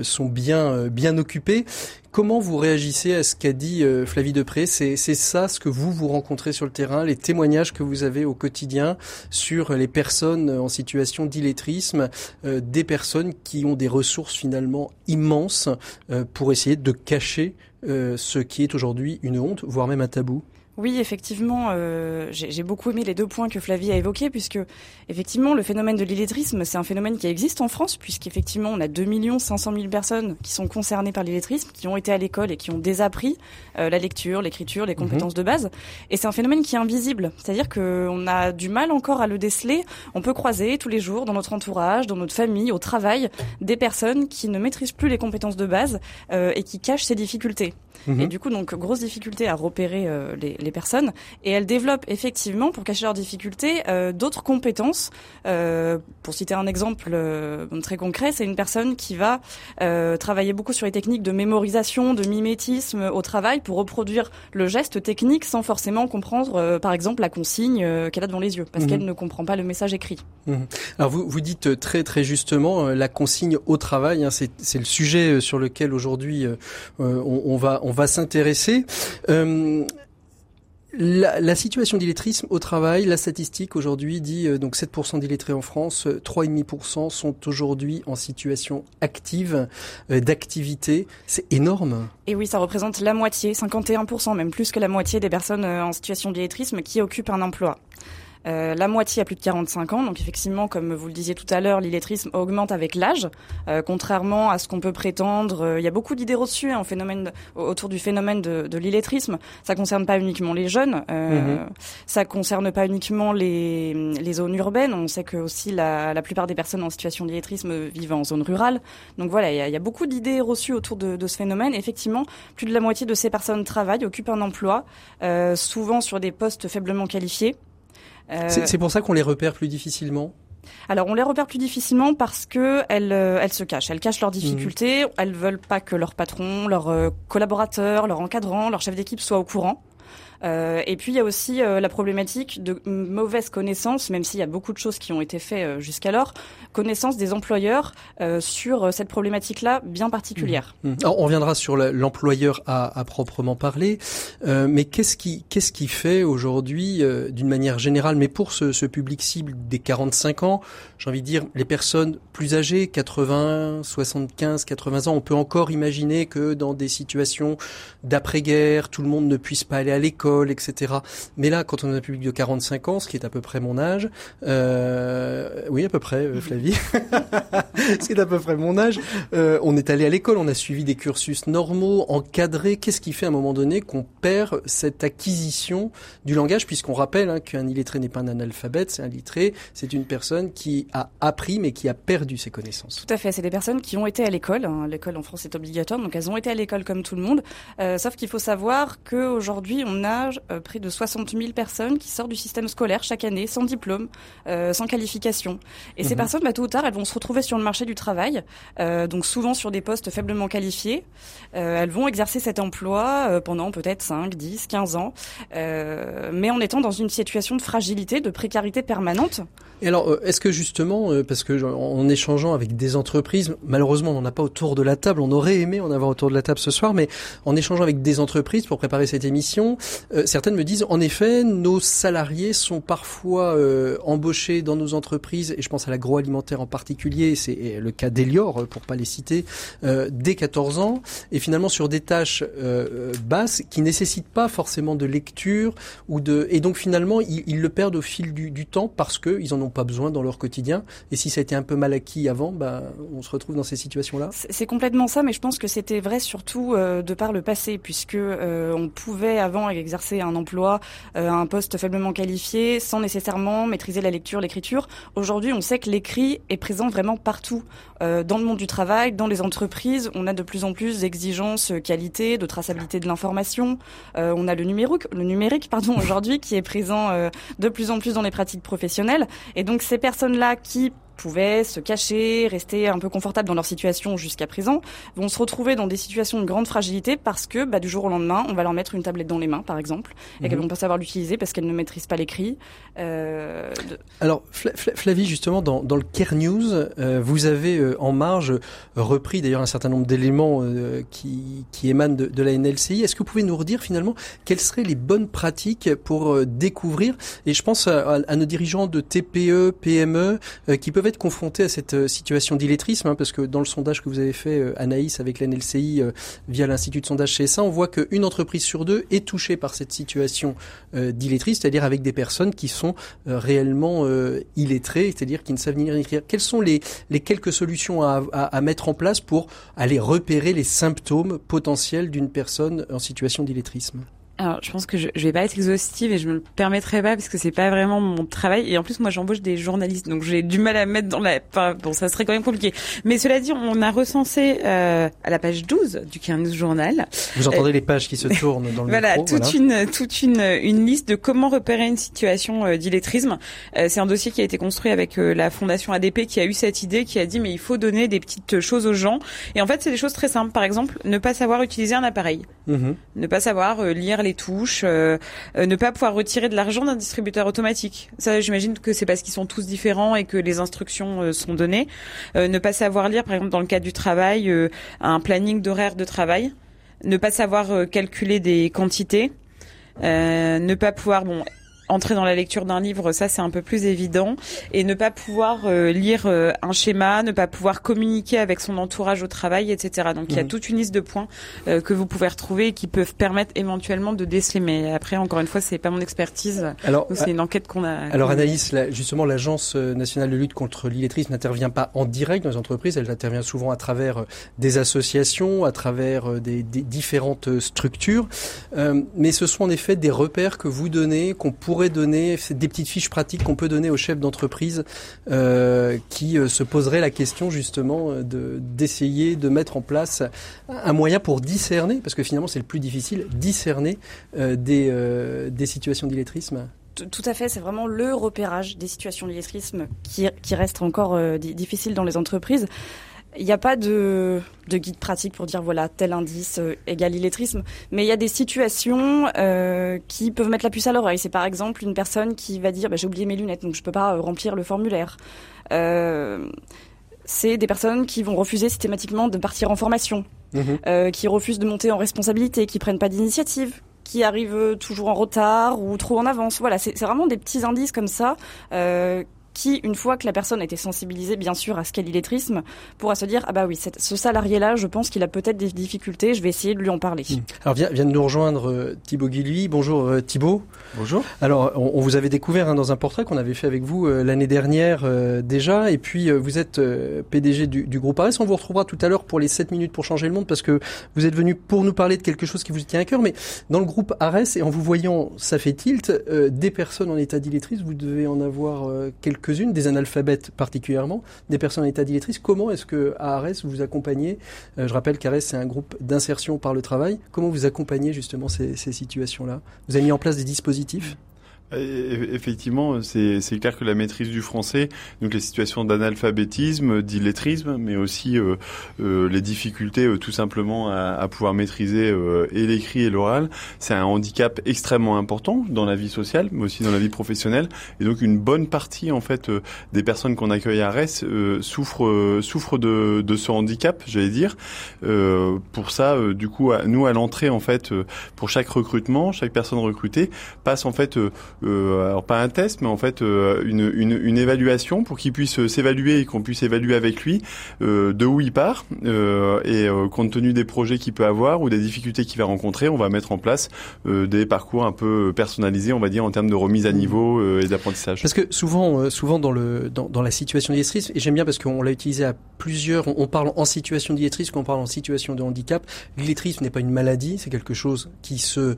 sont bien bien occupées. Comment vous réagissez à ce qu'a dit euh, Flavie Depré? C'est ça ce que vous vous rencontrez sur le terrain, les témoignages que vous avez au quotidien sur les personnes en situation d'illettrisme, euh, des personnes qui ont des ressources finalement immenses euh, pour essayer de cacher ce qui est aujourd'hui une honte, voire même un tabou? Oui, effectivement, euh, j'ai beaucoup aimé les deux points que Flavie a évoqués, puisque effectivement, le phénomène de l'illettrisme, c'est un phénomène qui existe en France, puisqu'effectivement, on a 2 500 000 personnes qui sont concernées par l'illettrisme, qui ont été à l'école et qui ont désappris euh, la lecture, l'écriture, les compétences mhm. de base. Et c'est un phénomène qui est invisible, c'est-à-dire qu'on a du mal encore à le déceler. On peut croiser tous les jours dans notre entourage, dans notre famille, au travail, des personnes qui ne maîtrisent plus les compétences de base euh, et qui cachent ces difficultés. Mhm. Et du coup, donc, grosse difficulté à repérer euh, les, les, personnes. Et elles développent effectivement, pour cacher leurs difficultés, euh, d'autres compétences. Euh, pour citer un exemple euh, très concret, c'est une personne qui va travailler beaucoup sur les techniques de mémorisation, de mimétisme au travail pour reproduire le geste technique sans forcément comprendre, par exemple, la consigne qu'elle a devant les yeux, parce mhm. qu'elle ne comprend pas le message écrit. Mhm. Alors vous, vous dites très très justement la consigne au travail, hein, c'est le sujet sur lequel aujourd'hui on, on va on va s'intéresser. Euh, la, la, situation d'illettrisme au travail, la statistique aujourd'hui dit euh, donc 7% d'illettrés en France, 3,5% sont aujourd'hui en situation active euh, d'activité. C'est énorme. Et oui, ça représente la moitié, 51%, même plus que la moitié des personnes en situation d'illettrisme qui occupent un emploi. Euh, la moitié a plus de 45 ans, donc effectivement, comme vous le disiez tout à l'heure, l'illettrisme augmente avec l'âge, euh, contrairement à ce qu'on peut prétendre. Euh, il y a beaucoup d'idées reçues hein, phénomène, autour du phénomène de, de l'illettrisme. Ça concerne pas uniquement les jeunes, euh, mm ça concerne pas uniquement les, les zones urbaines. On sait que aussi la, la plupart des personnes en situation d'illettrisme vivent en zone rurale. Donc voilà, il y a, il y a beaucoup d'idées reçues autour de, de, ce phénomène. effectivement, plus de la moitié de ces personnes travaillent, occupent un emploi, souvent sur des postes faiblement qualifiés. Euh, c'est pour ça qu'on les repère plus difficilement? Alors on les repère plus difficilement parce que elles, euh, elles se cachent, elles cachent leurs difficultés, mmh. elles veulent pas que leur patron, leurs euh, collaborateurs, leur encadrant, leur chef d'équipe soient au courant. Euh, et puis il y a aussi euh, la problématique de mauvaise connaissance, même s'il y a beaucoup de choses qui ont été faites euh, jusqu'alors, connaissance des employeurs sur cette problématique-là bien particulière. Mmh. Mmh. Alors, on reviendra sur l'employeur à, proprement parler, mais qu'est-ce qui fait aujourd'hui, d'une manière générale, mais pour ce public cible des 45 ans, j'ai envie de dire les personnes plus âgées, 80, 75, 80 ans, on peut encore imaginer que dans des situations d'après-guerre, tout le monde ne puisse pas aller à l'école etc. Mais là, quand on a un public de 45 ans, ce qui est à peu près mon âge, euh, oui, à peu près, euh, Flavie, ce qui est à peu près mon âge, euh, on est allé à l'école, on a suivi des cursus normaux, encadrés. Qu'est-ce qui fait à un moment donné qu'on perd cette acquisition du langage, puisqu'on rappelle hein, qu'un illettré n'est pas un analphabète, c'est un illettré, c'est une personne qui a appris mais qui a perdu ses connaissances. Tout à fait, c'est des personnes qui ont été à l'école. Hein. L'école en France est obligatoire, donc elles ont été à l'école comme tout le monde. Euh, sauf qu'il faut savoir qu'aujourd'hui, on a euh, près de 60 000 personnes qui sortent du système scolaire chaque année sans diplôme, euh, sans qualification. Et ces mhm. personnes, bah, tôt ou tard, elles vont se retrouver sur le marché du travail, euh, donc souvent sur des postes faiblement qualifiés. elles vont exercer cet emploi pendant peut-être 5, 10, 15 ans, mais en étant dans une situation de fragilité, de précarité permanente. Et alors, est-ce que justement, parce que en échangeant avec des entreprises, malheureusement, on n'en a pas autour de la table, on aurait aimé en avoir autour de la table ce soir, mais en échangeant avec des entreprises pour préparer cette émission, euh, certaines me disent, en effet, nos salariés sont parfois euh, embauchés dans nos entreprises, et je pense à l'agroalimentaire en particulier, c'est le cas d'Elior, euh, pour pas les citer, dès 14 ans, et finalement sur des tâches basses qui nécessitent pas forcément de lecture ou de, et donc finalement ils, le perdent au fil du, du temps parce qu'ils en ont pas besoin dans leur quotidien. Et si ça a été un peu mal acquis avant, bah, on se retrouve dans ces situations-là. C'est complètement ça, mais je pense que c'était vrai surtout de par le passé, puisque on pouvait avant exercer un emploi, euh, un poste faiblement qualifié, sans nécessairement maîtriser la lecture, l'écriture. Aujourd'hui, on sait que l'écrit est présent vraiment partout. Euh, dans le monde du travail, dans les entreprises, on a de plus en plus d'exigences euh, qualité, de traçabilité de l'information. on a le numérique, le numérique pardon, aujourd'hui qui est présent de plus en plus dans les pratiques professionnelles. Et donc ces personnes-là qui pouvaient se cacher, rester un peu confortables dans leur situation jusqu'à présent, vont se retrouver dans des situations de grande fragilité parce que bah, du jour au lendemain, on va leur mettre une tablette dans les mains, par exemple, et qu'elles mhm. vont pas savoir l'utiliser parce qu'elles ne maîtrisent pas l'écrit. Euh, Alors, Flavie, justement, dans, dans le Care News, euh, vous avez euh, en marge repris d'ailleurs un certain nombre d'éléments qui, qui émanent de, de la NLCI. Est-ce que vous pouvez nous redire finalement quelles seraient les bonnes pratiques pour découvrir, et je pense à, à, nos dirigeants de TPE, PME, qui peuvent être confrontés à cette euh, situation d'illettrisme, hein, parce que dans le sondage que vous avez fait, euh, Anaïs, avec l'NLCI, euh, via l'Institut de sondage CSA, on voit qu'une entreprise sur deux est touchée par cette situation d'illettrisme, c'est-à-dire avec des personnes qui sont réellement illettrées, c'est-à-dire qui ne savent ni lire ni écrire. Quelles sont les, quelques solutions à, à, à mettre en place pour aller repérer les symptômes potentiels d'une personne en situation d'illettrisme? Alors, je pense que je, je vais pas être exhaustive et je me le permettrai pas parce que c'est pas vraiment mon travail. Et en plus, moi, j'embauche des journalistes, donc j'ai du mal à mettre dans la. Enfin, bon, ça serait quand même compliqué. Mais cela dit, on a recensé euh, à la page 12 du 15 journal. Vous entendez euh, les pages qui se tournent dans le voilà, toute une toute une une liste de comment repérer une situation euh, d'illettrisme. Euh, c'est un dossier qui a été construit avec euh, la fondation ADP qui a eu cette idée, qui a dit mais il faut donner des petites choses aux gens. Et en fait, c'est des choses très simples. Par exemple, ne pas savoir utiliser un appareil, mmh. ne pas savoir lire les touches, euh, euh, ne pas pouvoir retirer de l'argent d'un distributeur automatique. Ça, j'imagine que c'est parce qu'ils sont tous différents et que les instructions euh, sont données. ne pas savoir lire, par exemple, dans le cadre du travail, un planning d'horaire de travail. Ne pas savoir calculer des quantités. ne pas pouvoir, bon, entrer dans la lecture d'un livre, ça c'est un peu plus évident, et ne pas pouvoir lire un schéma, ne pas pouvoir communiquer avec son entourage au travail, etc. Donc il y a mhm. toute une liste de points que vous pouvez retrouver et qui peuvent permettre éventuellement de déceler. Mais après, encore une fois, c'est pas mon expertise. Alors, c'est une enquête qu'on a. Alors Anaïs, justement, l'agence nationale de lutte contre l'illettrisme n'intervient pas en direct dans les entreprises, elle intervient souvent à travers des associations, à travers des, des différentes structures. Euh, mais ce sont en effet des repères que vous donnez, qu'on pourrait donner, des petites fiches pratiques qu'on peut donner aux chefs d'entreprise euh, qui euh, se poseraient la question justement de d'essayer de mettre en place un moyen pour discerner, parce que finalement c'est le plus difficile, discerner des, des situations d'illettrisme. Tout à fait, c'est vraiment le repérage des situations d'illettrisme qui, qui reste encore difficile dans les entreprises. Il n'y a pas de, de, guide pratique pour dire voilà tel indice euh, égale illettrisme, mais il y a des situations euh, qui peuvent mettre la puce à l'oreille. C'est par exemple une personne qui va dire bah, j'ai oublié mes lunettes donc je peux pas euh, remplir le formulaire. Euh, c'est des personnes qui vont refuser systématiquement de partir en formation, mhm. qui refusent de monter en responsabilité, qui prennent pas d'initiative, qui arrivent toujours en retard ou trop en avance. Voilà, c'est vraiment des petits indices comme ça qui, une fois que la personne a été sensibilisée, bien sûr, à ce qu'est l'illettrisme, pourra se dire ah bah oui, ce salarié-là, je pense qu'il a peut-être des difficultés, je vais essayer de lui en parler. Hmm. Alors vient, vient de nous rejoindre euh, Thibaut Guilluy. Bonjour euh, Thibaut. Bonjour. Alors on, vous avait découvert hein, dans un portrait qu'on avait fait avec vous euh, l'année dernière déjà, et puis vous êtes PDG du, du, groupe Ares. On vous retrouvera tout à l'heure pour les 7 minutes pour changer le monde, parce que vous êtes venu pour nous parler de quelque chose qui vous tient à cœur. Mais dans le groupe Ares, et en vous voyant, ça fait tilt, des personnes en état d'illettrisme, vous devez en avoir des analphabètes particulièrement, des personnes en état d'illettrisme. Comment est-ce que Ares vous accompagnez euh, Je rappelle qu'Ares c'est un groupe d'insertion par le travail. Comment vous accompagnez justement ces situations-là? Vous avez mis en place des dispositifs? Effectivement, c'est clair que la maîtrise du français, donc les situations d'analphabétisme, d'illettrisme, mais aussi euh, euh, les difficultés euh, tout simplement à, à, pouvoir maîtriser euh, et l'écrit et l'oral, c'est un handicap extrêmement important dans la vie sociale, mais aussi dans la vie professionnelle. Et donc une bonne partie en fait des personnes qu'on accueille à RES souffrent souffrent de, de ce handicap, j'allais dire. pour ça, du coup, nous à l'entrée en fait, pour chaque recrutement, chaque personne recrutée passe en fait euh, alors pas un test, mais en fait euh, une, une, évaluation pour qu'il puisse euh, s'évaluer et qu'on puisse évaluer avec lui de où il part et compte tenu des projets qu'il peut avoir ou des difficultés qu'il va rencontrer, on va mettre en place des parcours un peu personnalisés, on va dire en termes de remise à niveau et d'apprentissage. Parce que souvent, souvent dans le dans, la situation d'illettrisme, et j'aime bien parce qu'on l'a utilisé à plusieurs, on, parle en situation d'illettrisme, qu'on parle en situation de handicap. L'illettrisme n'est pas une maladie, c'est quelque chose qui se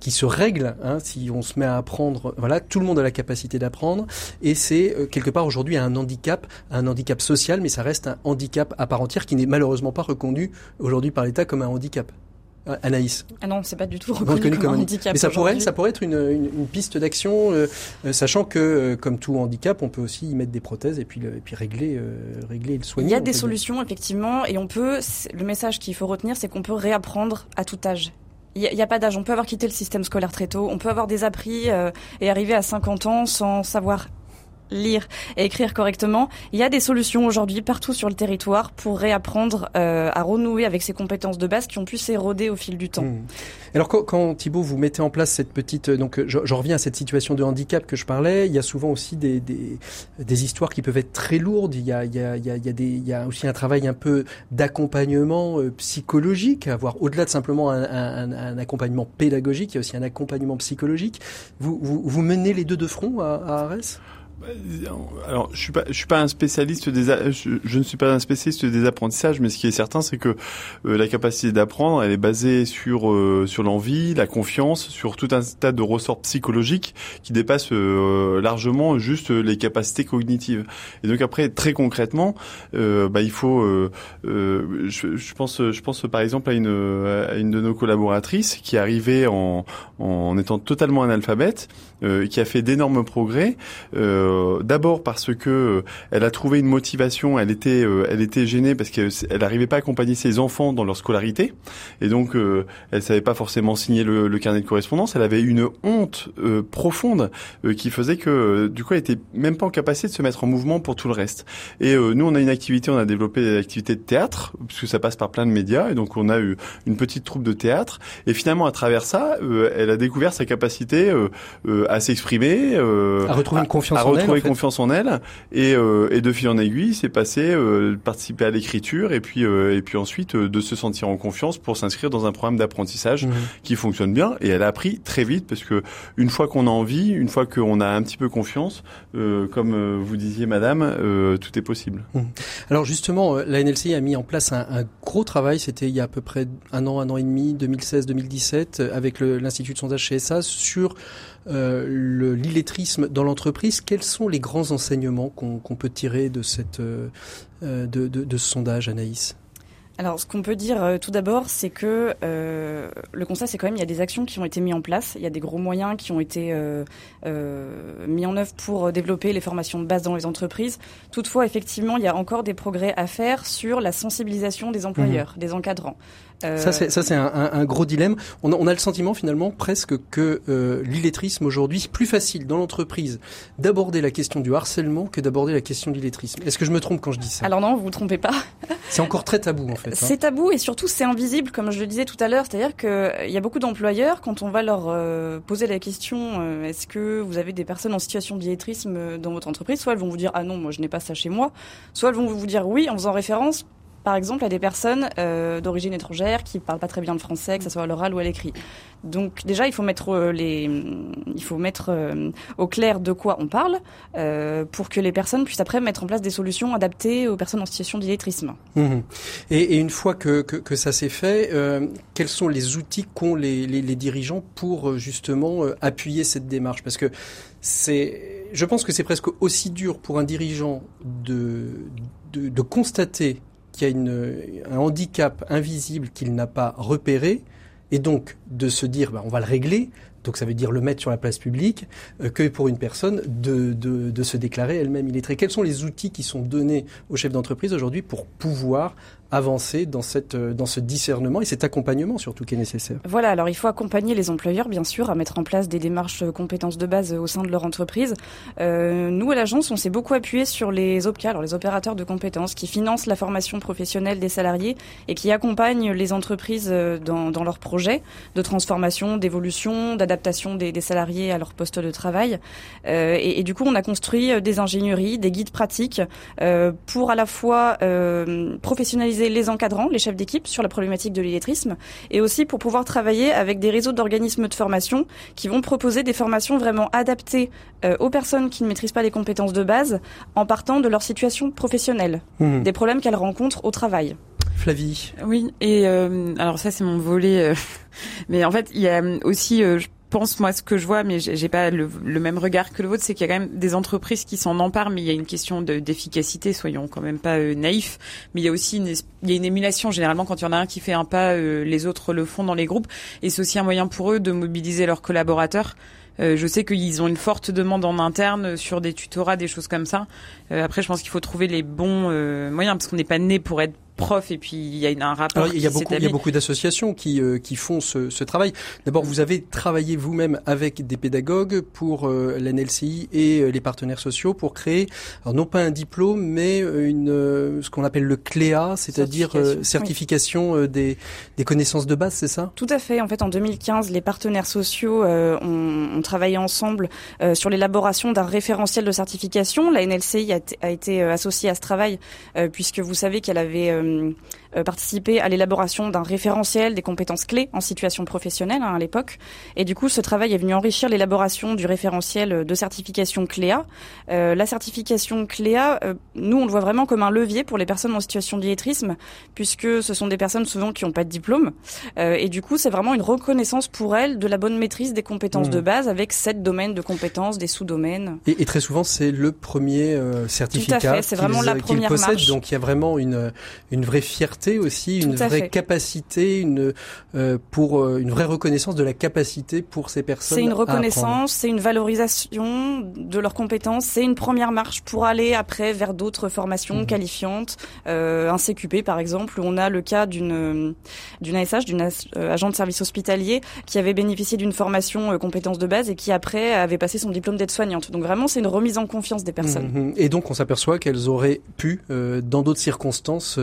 qui se règle hein, si on se met à apprendre voilà, tout le monde a la capacité d'apprendre et c'est euh, quelque part aujourd'hui un handicap, un handicap social, mais ça reste un handicap à part entière qui n'est malheureusement pas reconnu aujourd'hui par l'État comme un handicap. Euh, Anaïs. Ah non, c'est pas du tout reconnu, comme, un handicap. Mais ça pourrait, ça pourrait être une, une, piste d'action, euh, sachant que, comme tout handicap, on peut aussi y mettre des prothèses et puis, et puis régler, régler et le soigner. Il y a des solutions effectivement, et on peut. Le message qu'il faut retenir, c'est qu'on peut réapprendre à tout âge. Il n'y a, pas d'âge. On peut avoir quitté le système scolaire très tôt. On peut avoir des appris euh, et arriver à 50 ans sans savoir lire et écrire correctement. Il y a des solutions aujourd'hui partout sur le territoire pour réapprendre euh, à renouer avec ces compétences de base qui ont pu s'éroder au fil du temps. Mmh. Alors quand, quand, Thibault vous mettez en place cette petite, donc je, reviens à cette situation de handicap que je parlais. Il y a souvent aussi des, des, des histoires qui peuvent être très lourdes. Il y a, il y a, il y a, aussi un travail un peu d'accompagnement euh, psychologique, avoir au-delà de simplement un, un, un, accompagnement pédagogique, il y a aussi un accompagnement psychologique. Vous, vous, vous menez les deux de front à, à Arès? Alors, je suis suis pas un spécialiste des, je, ne suis pas un spécialiste des apprentissages, mais ce qui est certain, c'est que euh, la capacité d'apprendre, elle est basée sur euh, sur l'envie, la confiance, sur tout un tas de ressorts psychologiques qui dépassent euh, largement juste les capacités cognitives. Et donc après, très concrètement, bah, il faut, je, pense, je pense par exemple à une à une de nos collaboratrices qui est arrivée en en étant totalement analphabète, qui a fait d'énormes progrès. D'abord parce que elle a trouvé une motivation, elle était, elle était gênée parce qu'elle n'arrivait pas à accompagner ses enfants dans leur scolarité, et donc elle savait pas forcément signer le, le, carnet de correspondance. Elle avait une honte profonde qui faisait que du coup elle était même pas en capacité de se mettre en mouvement pour tout le reste. Et nous on a une activité, on a développé des activités de théâtre puisque ça passe par plein de médias, et donc on a eu une petite troupe de théâtre, et finalement à travers ça, elle a découvert sa capacité à s'exprimer, à retrouver une confiance à, en retrouver elle, en confiance en elle, et, et de fil en aiguille, c'est passé de participer à l'écriture, et puis et puis ensuite de se sentir en confiance pour s'inscrire dans un programme d'apprentissage Mhm. qui fonctionne bien, et elle a appris très vite parce que une fois qu'on a envie, une fois qu'on a un petit peu confiance, euh, comme euh, vous disiez, Madame, euh, tout est possible. Alors justement, euh, la NLCI a mis en place un, un gros travail, c'était il y a à peu près un an, un an et demi, 2016-2017, euh, avec l'Institut de sondage CSA, sur euh, le- l'illettrisme dans l'entreprise. Quels sont les grands enseignements qu'on peut tirer de, cette, euh, de, de, de ce sondage, Anaïs? Alors, ce qu'on peut dire euh, tout d'abord, c'est que euh, le constat, c'est quand même il y a des actions qui ont été mises en place, il y a des gros moyens qui ont été euh, mis en œuvre pour développer les formations de base dans les entreprises. Toutefois, effectivement, il y a encore des progrès à faire sur la sensibilisation des employeurs, des encadrants. Euh, Ça, c'est ça, c'est un, un- un gros dilemme. On a, on a le sentiment finalement presque que euh, l'illettrisme aujourd'hui, c'est plus facile dans l'entreprise d'aborder la question du harcèlement que d'aborder la question de l'illettrisme. Est-ce que je me trompe quand je dis ça? Alors non, vous vous trompez pas. C'est encore très tabou en fait. hein. C'est tabou et surtout c'est invisible, comme je le disais tout à l'heure. C'est-à-dire qu'il y a beaucoup d'employeurs, quand on va leur euh, poser la question euh, est-ce que vous avez des personnes en situation d'illettrisme euh, dans votre entreprise? Soit elles vont vous dire ah non, moi je n'ai pas ça chez moi. Soit elles vont vous dire oui en faisant référence par exemple à des personnes euh, d'origine étrangère qui parlent pas très bien le français, que ce soit à l'oral ou à l'écrit. Donc déjà il faut mettre euh, les, il faut mettre euh, au clair de quoi on parle pour que les personnes puissent après mettre en place des solutions adaptées aux personnes en situation d'illettrisme. Mhm. Et, une fois que, ça s'est fait, quels sont les outils qu'ont les, les, dirigeants pour justement appuyer cette démarche? Parce que c'est, je pense que c'est presque aussi dur pour un dirigeant de, de constater qu'il y a un handicap invisible qu'il n'a pas repéré, et donc de se dire bah, on va le régler. Donc ça veut dire le mettre sur la place publique, euh, que pour une personne de, de, de se déclarer elle-même illettrée. Quels sont les outils qui sont donnés aux chefs d'entreprise aujourd'hui pour pouvoir avancer dans, cette, euh, dans ce discernement et cet accompagnement surtout qui est nécessaire Voilà, alors il faut accompagner les employeurs, bien sûr, à mettre en place des démarches euh, compétences de base euh, au sein de leur entreprise. Euh, nous, à l'agence, on s'est beaucoup appuyé sur les OPCA, alors les opérateurs de compétences, qui financent la formation professionnelle des salariés et qui accompagnent les entreprises dans, dans leurs projets de transformation, d'évolution, d'adaptation des, des salariés à leur poste de travail. Euh, et, du coup, on a construit des ingénieries, des guides pratiques euh, pour à la fois euh, les encadrants, les chefs d'équipe sur la problématique de l'illettrisme et aussi pour pouvoir travailler avec des réseaux d'organismes de formation qui vont proposer des formations vraiment adaptées euh, aux personnes qui ne maîtrisent pas les compétences de base en partant de leur situation professionnelle, Mhm. des problèmes qu'elles rencontrent au travail. Flavie Oui, et euh, alors ça c'est mon volet, euh, mais en fait il y a aussi, euh, je pense moi ce que je vois, mais j'ai pas le, même regard que le vôtre, c'est qu'il y a quand même des entreprises qui s'en emparent, mais il y a une question de- d'efficacité, soyons quand même pas euh, naïfs, mais il y a aussi une, il y a une émulation généralement quand il y en a un qui fait un pas, euh, les autres le font dans les groupes, et c'est aussi un moyen pour eux de mobiliser leurs collaborateurs. Euh, je sais qu'ils ont une forte demande en interne sur des tutorats, des choses comme ça. Après, je pense qu'il faut trouver les bons moyens parce qu'on n'est pas né pour être prof et puis il y a une- un rapport. Alors, il y a beaucoup, il y a beaucoup d'associations qui, euh, qui font ce, ce travail. D'abord, vous avez travaillé vous-même avec des pédagogues pour euh, l'NLCI et euh, les partenaires sociaux pour créer, alors non pas un diplôme, mais une, euh, ce qu'on appelle le CLEA, c'est-à-dire euh, Certification, certification euh, des, des connaissances de base, c'est ça? Tout à fait. En fait, en 2015, les partenaires sociaux euh, ont, ont travaillé ensemble euh, sur l'élaboration d'un référentiel de certification. La NLCI a, été associée à ce travail euh, puisque vous savez qu'elle avait euh, euh, participé à l'élaboration d'un référentiel des compétences clés en situation professionnelle hein, à l'époque. Et du coup, ce travail est venu enrichir l'élaboration du référentiel de certification CLEA. Euh, la certification CLEA, euh, nous, on le voit vraiment comme un levier pour les personnes en situation d'illettrisme, puisque ce sont des personnes souvent qui n'ont pas de diplôme. Euh, et du coup, c'est vraiment une reconnaissance pour elles de la bonne maîtrise des compétences Mmh. de base avec sept domaines de compétences, des sous-domaines. et, et très souvent, c'est le premier euh, certificat fait, c'est vraiment qu'ils- la qu'ils première possèdent. marche. Donc, il y a vraiment une une vraie fierté aussi, une vraie capacité, une pour une vraie reconnaissance de la capacité pour ces personnes. C'est une reconnaissance, c'est une valorisation de leurs compétences, c'est une première marche pour aller après vers d'autres formations mmh. qualifiantes, un CQP par exemple, où on a le cas d'une d'une ASH, d'une agent de service hospitalier qui avait bénéficié d'une formation compétences de base et qui après avait passé son diplôme d'aide-soignante. Donc vraiment, c'est une remise en confiance des personnes. Mhm. Et donc, on s'aperçoit qu'elles auraient pu, euh, dans d'autres circonstances,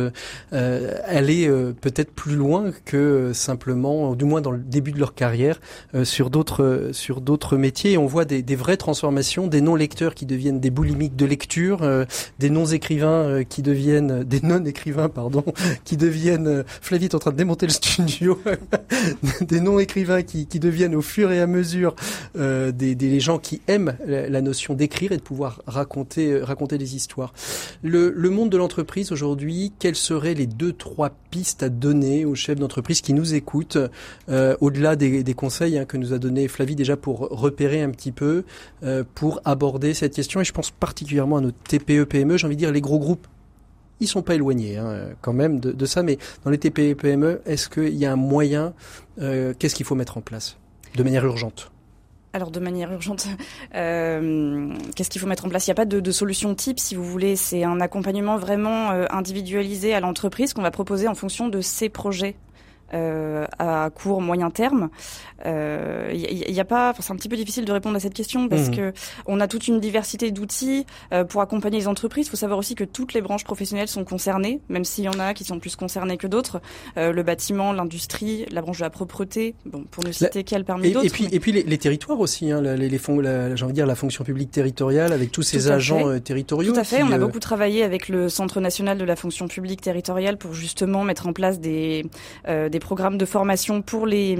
euh, euh, aller peut-être plus loin que simplement, du moins dans le début de leur carrière, sur d'autres sur d'autres métiers. On voit des, des, vraies transformations, des non-lecteurs qui deviennent des boulimiques de lecture, des non-écrivains qui deviennent des non-écrivains, pardon, qui deviennent. Flavie est en train de démonter le studio. des non-écrivains qui, qui deviennent au fur et à mesure euh, des, des, gens qui aiment la, notion d'écrire et de pouvoir raconter euh, raconter des histoires. Le, le monde de l'entreprise aujourd'hui, quelles seraient les deux trois pistes à donner aux chefs d'entreprise qui nous écoutent, euh, au-delà des, des conseils hein, que nous a donné Flavie déjà pour repérer un petit peu, euh, pour aborder cette question. Et je pense particulièrement à nos TPE PME. J'ai envie de dire les gros groupes ils sont pas éloignés hein, quand même de, de, ça, mais dans les TPE PME, est-ce qu'il y a un moyen euh, Qu'est-ce qu'il faut mettre en place de manière urgente? Alors de manière urgente, euh, qu'est-ce qu'il faut mettre en place? Il n'y a pas de, de, solution type, si vous voulez. C'est un accompagnement vraiment euh, individualisé à l'entreprise qu'on va proposer en fonction de ses projets euh, à court moyen terme. Il euh, y, a pas, c'est un petit peu difficile de répondre à cette question parce mmh. que on a toute une diversité d'outils euh, pour accompagner les entreprises. Il faut savoir aussi que toutes les branches professionnelles sont concernées, même s'il y en a qui sont plus concernées que d'autres. Euh, le bâtiment, l'industrie, la branche de la propreté, bon, pour ne citer qu'elle parmi d'autres. Et puis, et puis les, les territoires aussi, hein, les, les fonds, j'ai envie de dire la fonction publique territoriale avec tous ces agents territoriaux. Tout à fait. on a beaucoup travaillé avec le Centre national de la fonction publique territoriale pour justement mettre en place des des programmes de formation pour les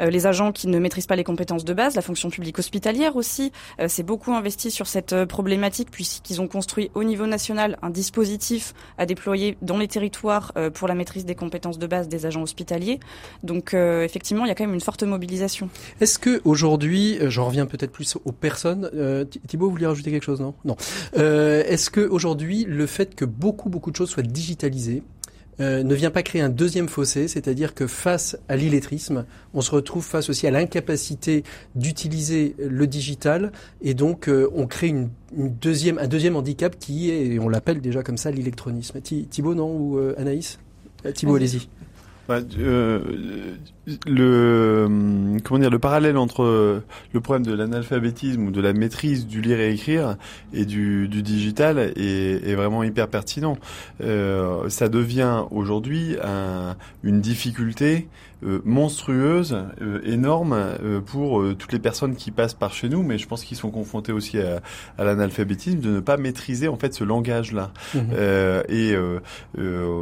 euh, les agents qui ne maîtrisent pas les compétences de base, la fonction publique hospitalière aussi euh, s'est beaucoup investi sur cette euh, problématique puisqu'ils ont construit au niveau national un dispositif à déployer dans les territoires pour la maîtrise des compétences de base des agents hospitaliers. Donc effectivement, il y a quand même une forte mobilisation. Est-ce que aujourd'hui, j'en reviens peut-être plus aux personnes. Thibault, vous vouliez rajouter quelque chose, non? Non. Est-ce que aujourd'hui, le fait que beaucoup beaucoup de choses soient digitalisées, euh, ne vient pas créer un deuxième fossé, c'est-à-dire que face à l'illettrisme, on se retrouve face aussi à l'incapacité d'utiliser le digital, et donc euh, on crée une, deuxième, un deuxième handicap qui est, et on l'appelle déjà comme ça, l'électronisme. Thibaut, non? Ou euh, Anaïs? Thibaut, allez-y. Bah, le hum, comment dire le parallèle entre euh, le problème de l'analphabétisme ou de la maîtrise du lire et écrire et du, du digital est, est, vraiment hyper pertinent. Euh, ça devient aujourd'hui un, une difficulté euh, monstrueuse, euh, énorme euh, pour toutes les personnes qui passent par chez nous, mais je pense qu'ils sont confrontés aussi à, à l'analphabétisme de ne pas maîtriser en fait ce langage-là. Mmh. et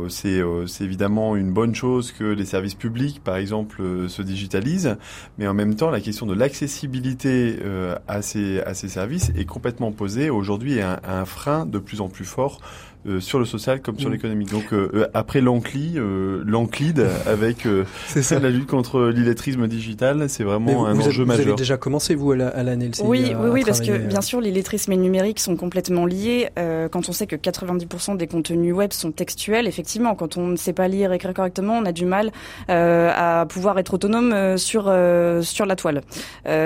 c'est évidemment une bonne chose que les services publics, par exemple euh, se digitalise, mais en même temps, la question de l'accessibilité euh, à, ces, services est complètement posée aujourd'hui et un frein de plus en plus fort euh, sur le social comme sur mm. l'économique. Donc euh, euh, après l'encli, l'enclide avec ça. la lutte contre l'illettrisme digital, c'est vraiment un enjeu majeur. Vous avez déjà commencé vous à la, à NLC Oui, oui, oui, parce que bien sûr l'illettrisme et le numérique sont complètement liés. quand on sait que 90% des contenus web sont textuels, effectivement, quand on ne sait pas lire et écrire correctement, on a du mal à pouvoir être autonome sur sur la toile.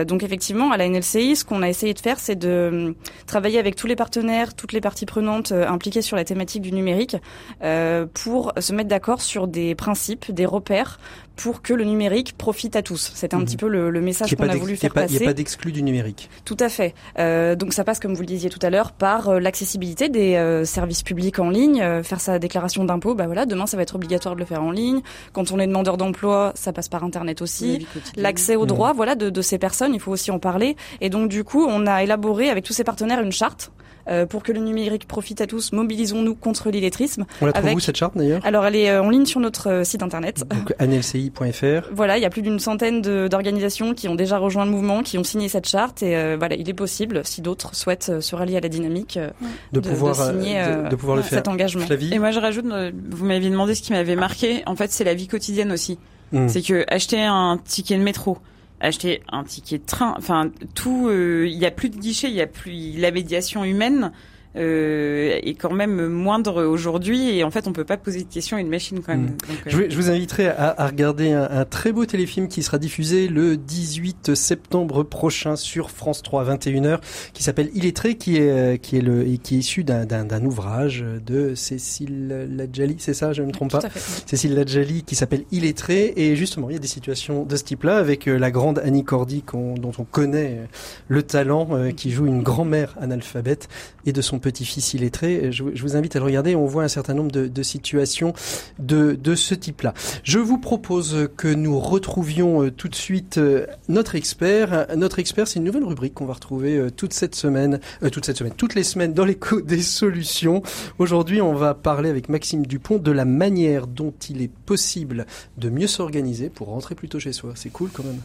donc effectivement, à la NLCI, ce qu'on a essayé de faire, c'est de travailler avec tous les partenaires, toutes les parties prenantes impliquées sur la thématique du numérique euh, pour se mettre d'accord sur des principes, des repères pour que le numérique profite à tous. C'était un mhm. petit peu le, le message qu'on a voulu faire passer. Il n'y a pas d'exclus du numérique. Tout à fait. Euh, donc ça passe, comme vous le disiez tout à l'heure, par euh, l'accessibilité des euh, services publics en ligne. Euh, faire sa déclaration d'impôt, bah voilà, demain ça va être obligatoire de le faire en ligne. Quand on est demandeur d'emploi, ça passe par Internet aussi. L'accès aux mhm. droits, voilà, de, de, ces personnes, il faut aussi en parler. Et donc du coup, on a élaboré avec tous ces partenaires une charte pour que le numérique profite à tous. Mobilisons-nous contre l'illettrisme. On la trouve où cette charte d'ailleurs? Alors elle est en ligne sur notre site internet. Donc NLCI voilà, il y a plus d'une centaine d'organisations qui ont déjà rejoint le mouvement, qui ont signé cette charte et euh, voilà, il est possible, si d'autres souhaitent euh, se rallier à la dynamique, euh, de, pouvoir signer de, pouvoir le faire. cet engagement. Et moi je rajoute, vous m'aviez demandé ce qui m'avait marqué, en fait c'est la vie quotidienne aussi. Hmm. C'est que acheter un ticket de métro, acheter un ticket de train, enfin tout, il n'y a plus de guichet, il n'y a plus la médiation humaine euh, est quand même moindre aujourd'hui et en fait on peut pas poser de questions à une machine quand même. Mm. je, je, vous inviterai à, à regarder un, un, très beau téléfilm qui sera diffusé le 18 septembre prochain sur France 3 à 21h qui s'appelle Illettré qui est qui est le qui est issu d'un ouvrage de Cécile Ladjali, c'est ça, je ne me trompe pas. Cécile Ladjali qui s'appelle Illettré et justement il y a des situations de ce type-là avec la grande Annie Cordy dont on connaît le talent qui joue une grand-mère analphabète et de son petit-fils illettré. Je, je, vous invite à le regarder. On voit un certain nombre de, situations de, de ce type-là. Je vous propose que nous retrouvions euh, tout de suite euh, notre expert. Notre expert, c'est une nouvelle rubrique qu'on va retrouver euh, toute cette semaine, euh, toute cette semaine, toutes les semaines dans l'écho des solutions. Aujourd'hui, on va parler avec Maxime Dupont de la manière dont il est possible de mieux s'organiser pour rentrer plus tôt chez soi. C'est cool quand même.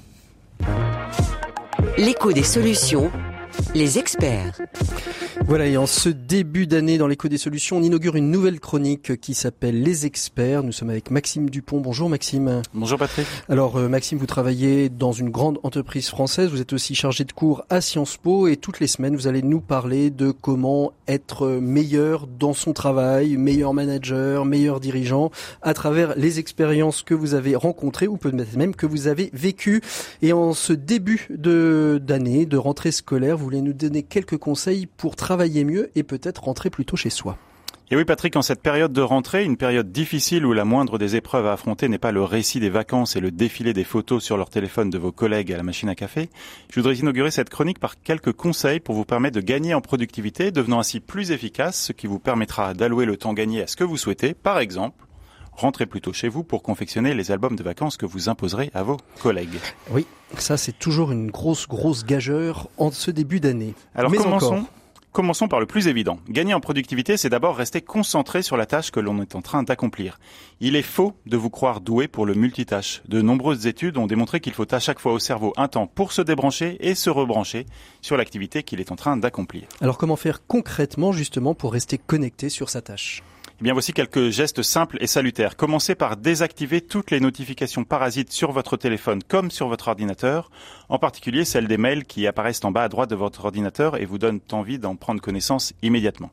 L'écho des solutions les experts. Voilà, et en ce début d'année dans l'écho des solutions, on inaugure une nouvelle chronique qui s'appelle Les experts. Nous sommes avec Maxime Dupont. Bonjour Maxime. Bonjour Patrick. Alors euh, Maxime, vous travaillez dans une grande entreprise française, vous êtes aussi chargé de cours à Sciences Po et toutes les semaines vous allez nous parler de comment être meilleur dans son travail, meilleur manager, meilleur dirigeant à travers les expériences que vous avez rencontrées ou peut-être même que vous avez vécues. Et en ce début de d'année, de rentrée scolaire, voulez nous donner quelques conseils pour travailler mieux et peut-être rentrer plus tôt chez soi. Et oui, Patrick, en cette période de rentrée, une période difficile où la moindre des épreuves à affronter n'est pas le récit des vacances et le défilé des photos sur leur téléphone de vos collègues à la machine à café, je voudrais inaugurer cette chronique par quelques conseils pour vous permettre de gagner en productivité, devenant ainsi plus efficace, ce qui vous permettra d'allouer le temps gagné à ce que vous souhaitez. Par exemple, rentrez plutôt chez vous pour confectionner les albums de vacances que vous imposerez à vos collègues. Oui, ça c'est toujours une grosse, grosse gageure en ce début d'année. Alors commençons. Commençons par le plus évident. Gagner en productivité, c'est d'abord rester concentré sur la tâche que l'on est en train d'accomplir. Il est faux de vous croire doué pour le multitâche. De nombreuses études ont démontré qu'il faut à chaque fois au cerveau un temps pour se débrancher et se rebrancher sur l'activité qu'il est en train d'accomplir. Alors comment faire concrètement justement pour rester connecté sur sa tâche? Eh bien, voici quelques gestes simples et salutaires. Commencez par désactiver toutes les notifications parasites sur votre téléphone comme sur votre ordinateur, en particulier celles des mails qui apparaissent en bas à droite de votre ordinateur et vous donnent envie d'en prendre connaissance immédiatement.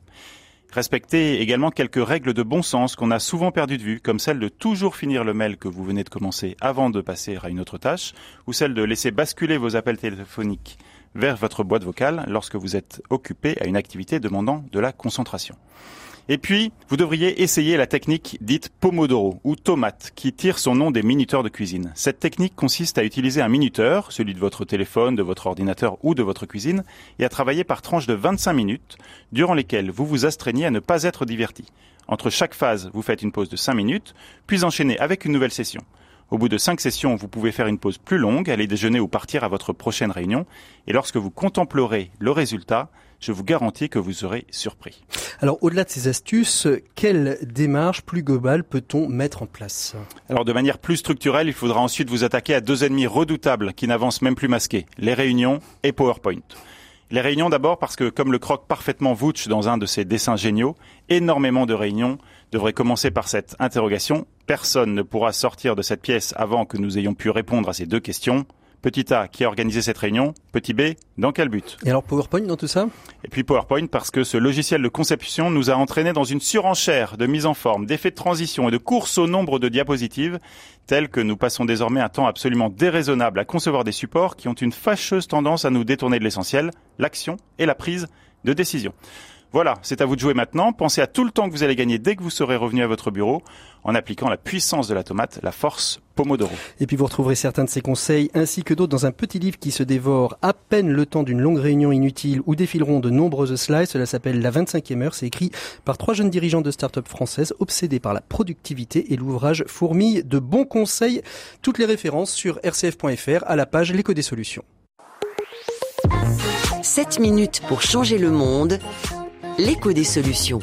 Respectez également quelques règles de bon sens qu'on a souvent perdues de vue, comme celle de toujours finir le mail que vous venez de commencer avant de passer à une autre tâche, ou celle de laisser basculer vos appels téléphoniques vers votre boîte vocale lorsque vous êtes occupé à une activité demandant de la concentration. Et puis, vous devriez essayer la technique dite Pomodoro ou tomate, qui tire son nom des minuteurs de cuisine. Cette technique consiste à utiliser un minuteur, celui de votre téléphone, de votre ordinateur ou de votre cuisine, et à travailler par tranches de 25 minutes, durant lesquelles vous vous astreignez à ne pas être diverti. Entre chaque phase, vous faites une pause de 5 minutes, puis enchaînez avec une nouvelle session. Au bout de cinq sessions, vous pouvez faire une pause plus longue, aller déjeuner ou partir à votre prochaine réunion. Et lorsque vous contemplerez le résultat, je vous garantis que vous serez surpris. Alors, au-delà de ces astuces, quelle démarche plus globale peut-on mettre en place? Alors, de manière plus structurelle, il faudra ensuite vous attaquer à deux ennemis redoutables qui n'avancent même plus masqués, les réunions et PowerPoint. Les réunions d'abord parce que, comme le croque parfaitement Vouch dans un de ses dessins géniaux, énormément de réunions devraient commencer par cette interrogation. Personne ne pourra sortir de cette pièce avant que nous ayons pu répondre à ces deux questions. Petit A, qui a organisé cette réunion Petit B, dans quel but? Et alors PowerPoint dans tout ça? Et puis PowerPoint parce que ce logiciel de conception nous a entraîné dans une surenchère de mise en forme, d'effets de transition et de course au nombre de diapositives, tel que nous passons désormais un temps absolument déraisonnable à concevoir des supports qui ont une fâcheuse tendance à nous détourner de l'essentiel, l'action et la prise de décision. Voilà, c'est à vous de jouer maintenant. Pensez à tout le temps que vous allez gagner dès que vous serez revenu à votre bureau en appliquant la puissance de la tomate, la force Pomodoro. Et puis vous retrouverez certains de ces conseils ainsi que d'autres dans un petit livre qui se dévore à peine le temps d'une longue réunion inutile où défileront de nombreuses slides. Cela s'appelle La 25e heure. C'est écrit par trois jeunes dirigeants de start-up françaises obsédés par la productivité et l'ouvrage fourmille de bons conseils. Toutes les références sur rcf.fr à la page L'écho des solutions. 7 minutes pour changer le monde l'écho des solutions.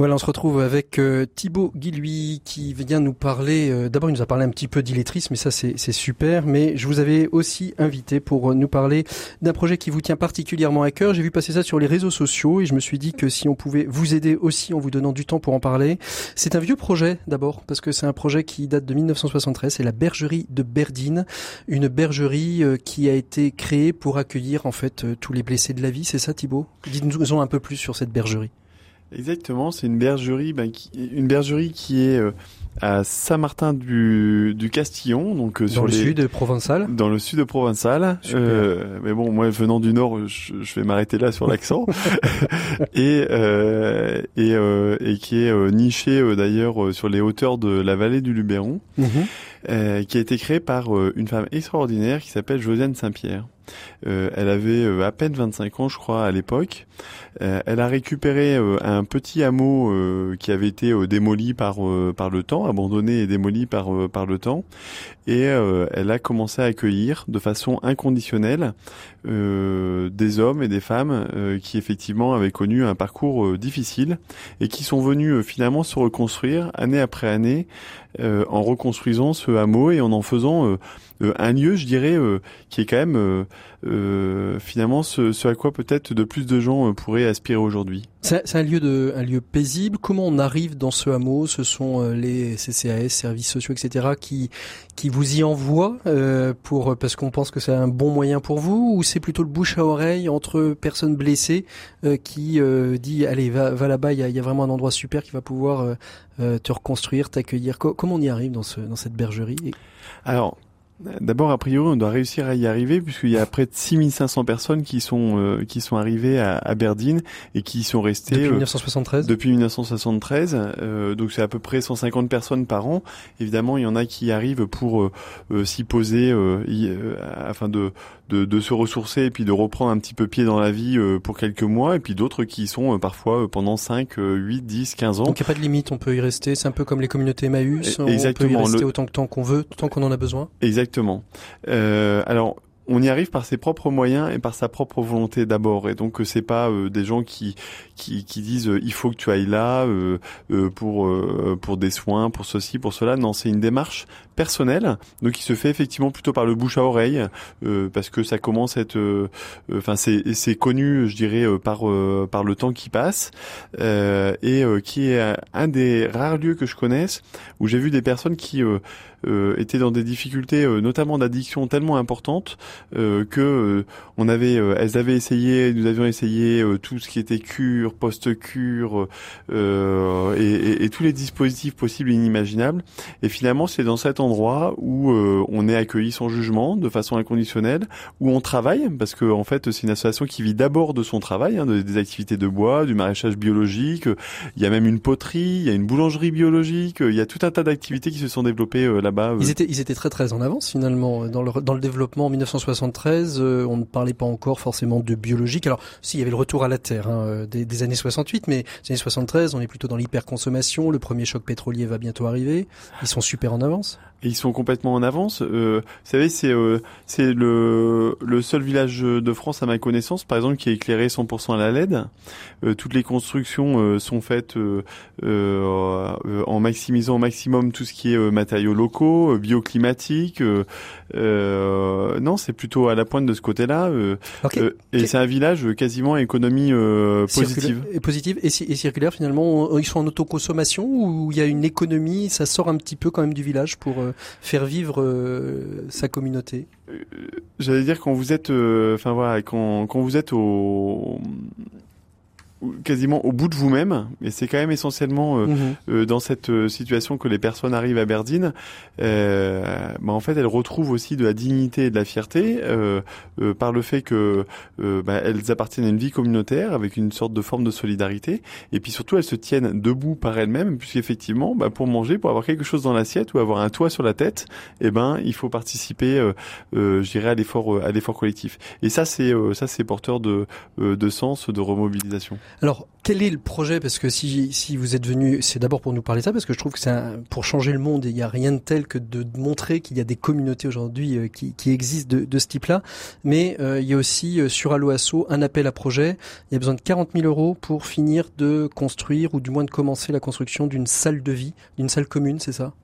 Voilà, on se retrouve avec euh, Thibaut Guilhuy qui vient nous parler. Euh, d'abord, il nous a parlé un petit peu d'illettrisme, mais ça c'est super. Mais je vous avais aussi invité pour nous parler d'un projet qui vous tient particulièrement à cœur. J'ai vu passer ça sur les réseaux sociaux et je me suis dit que si on pouvait vous aider aussi en vous donnant du temps pour en parler. C'est un vieux projet d'abord parce que c'est un projet qui date de 1973. C'est la bergerie de Berdine, une bergerie euh, qui a été créée pour accueillir en fait tous les blessés de la vie. C'est ça, Thibaut? Dites-nous un peu plus sur cette bergerie. Exactement, c'est une bergerie, ben, qui, une bergerie qui est euh, à Saint-Martin du, du Castillon, donc euh, dans sur le sud provençal. Dans le sud de Provençal. Euh, mais bon, moi venant du nord, je, je vais m'arrêter là sur l'accent. et euh, et, euh, et qui est niché d'ailleurs sur les hauteurs de la vallée du Luberon, mhm. qui a été créé par une femme extraordinaire qui s'appelle Josiane Saint-Pierre. Euh, elle avait euh, à peine 25 ans, je crois, à l'époque. Euh, elle a récupéré un petit hameau qui avait été démoli par par le temps, abandonné et démoli par par le temps, et elle a commencé à accueillir de façon inconditionnelle des hommes et des femmes qui effectivement avaient connu un parcours difficile et qui sont venus finalement se reconstruire année après année en reconstruisant ce hameau et en en faisant un lieu, je dirais, qui est quand même euh, finalement ce, ce, à quoi peut-être de plus de gens euh, pourraient aspirer aujourd'hui. C'est un lieu de, un lieu paisible. Comment on arrive dans ce hameau? Ce sont euh, les CCAS, services sociaux, etc., qui qui vous y envoient euh, pour parce qu'on pense que c'est un bon moyen pour vous, ou c'est plutôt le bouche à oreille entre personnes blessées euh, qui dit allez va va là-bas, il y a, y a, vraiment un endroit super qui va pouvoir te reconstruire, t'accueillir. Comment on y arrive dans ce dans cette bergerie? Alors D'abord, a priori, on doit réussir à y arriver puisqu'il y a près de 6500 personnes qui sont euh, qui sont arrivées à Aberdeen et qui sont restées depuis 1973. Euh, depuis 1973, euh, donc c'est à peu près 150 personnes par an. Évidemment, il y en a qui arrivent pour s'y poser afin de, de, de se ressourcer et puis de reprendre un petit peu pied dans la vie pour quelques mois, et puis d'autres qui sont parfois pendant 5, 8, 10, 15 ans. Donc il n'y a pas de limite, on peut y rester. C'est un peu comme les communautés Emmaüs. Exactement. On peut y rester autant que temps qu'on veut, tant qu'on en a besoin. Exactement. Exactement. Euh, alors, on y arrive par ses propres moyens et par sa propre volonté d'abord. Et donc c'est pas euh, des gens qui qui, qui disent euh, il faut que tu ailles là euh, pour pour des soins, pour ceci, pour cela. Non, c'est une démarche personnelle, donc qui se fait effectivement plutôt par le bouche à oreille, parce que ça commence à être, enfin c'est c'est connu, je dirais par par le temps qui passe, et qui est un des rares lieux que je connaisse où j'ai vu des personnes qui euh, étaient dans des difficultés, euh, notamment d'addiction tellement importantes euh, que on avait, elles avaient essayé, nous avions essayé tout ce qui était cure, post-cure et, et, et, tous les dispositifs possibles et inimaginables. Et finalement, c'est dans cet endroit où on est accueilli sans jugement, de façon inconditionnelle, où on travaille, parce que en fait, c'est une association qui vit d'abord de son travail, hein, des activités de bois, du maraîchage biologique. Il y a même une poterie, il y a une boulangerie biologique. Il y a tout un tas d'activités qui se sont développées là euh. Ils étaient, très très en avance finalement dans le développement en 1973. Euh, on ne parlait pas encore forcément de biologique. Alors, si il y avait le retour à la terre hein, euh, des, des, années 68, mais les années 73, on est plutôt dans l'hyperconsommation. Le premier choc pétrolier va bientôt arriver. Ils sont super en avance. Et ils sont complètement en avance. Euh, vous savez, c'est euh, c'est le, le seul village de France à ma connaissance, par exemple, qui est éclairé 100% à la LED. Euh, toutes les constructions euh, sont faites en maximisant au maximum tout ce qui est matériaux locaux, bioclimatiques. non, c'est plutôt à la pointe de ce côté-là. et c'est un village quasiment à économie positive. Et positive et, et circulaire finalement. Ils sont en autoconsommation ou il y a une économie, ça sort un petit peu quand même du village pour faire vivre euh, sa communauté. Euh, J'allais dire quand vous êtes, euh, enfin voilà, quand, quand vous êtes au quasiment au bout de vous-même, et c'est quand même essentiellement euh, mhm. euh, dans cette euh, situation que les personnes arrivent à Berdine. bah en fait, elles retrouvent aussi de la dignité et de la fierté par le fait que bah, elles appartiennent à une vie communautaire avec une sorte de forme de solidarité, et puis surtout elles se tiennent debout par elles-mêmes, puisqu'effectivement, bah, pour manger, pour avoir quelque chose dans l'assiette ou avoir un toit sur la tête, eh ben il faut participer, je dirais, à l'effort à l'effort collectif. Et ça, c'est ça, c'est porteur de de sens, de remobilisation. Alors, quel est le projet? Parce que si, si vous êtes venu, c'est d'abord pour nous parler de ça, parce que je trouve que c'est pour changer le monde, il n'y a rien de tel que de montrer qu'il y a des communautés aujourd'hui euh, qui, qui, existent de, de ce type-là. Mais euh, il y a aussi euh, sur Aloasso un appel à projet. Il y a besoin de 40 000 euros pour finir de construire, ou du moins de commencer la construction d'une salle de vie, d'une salle commune, c'est ça?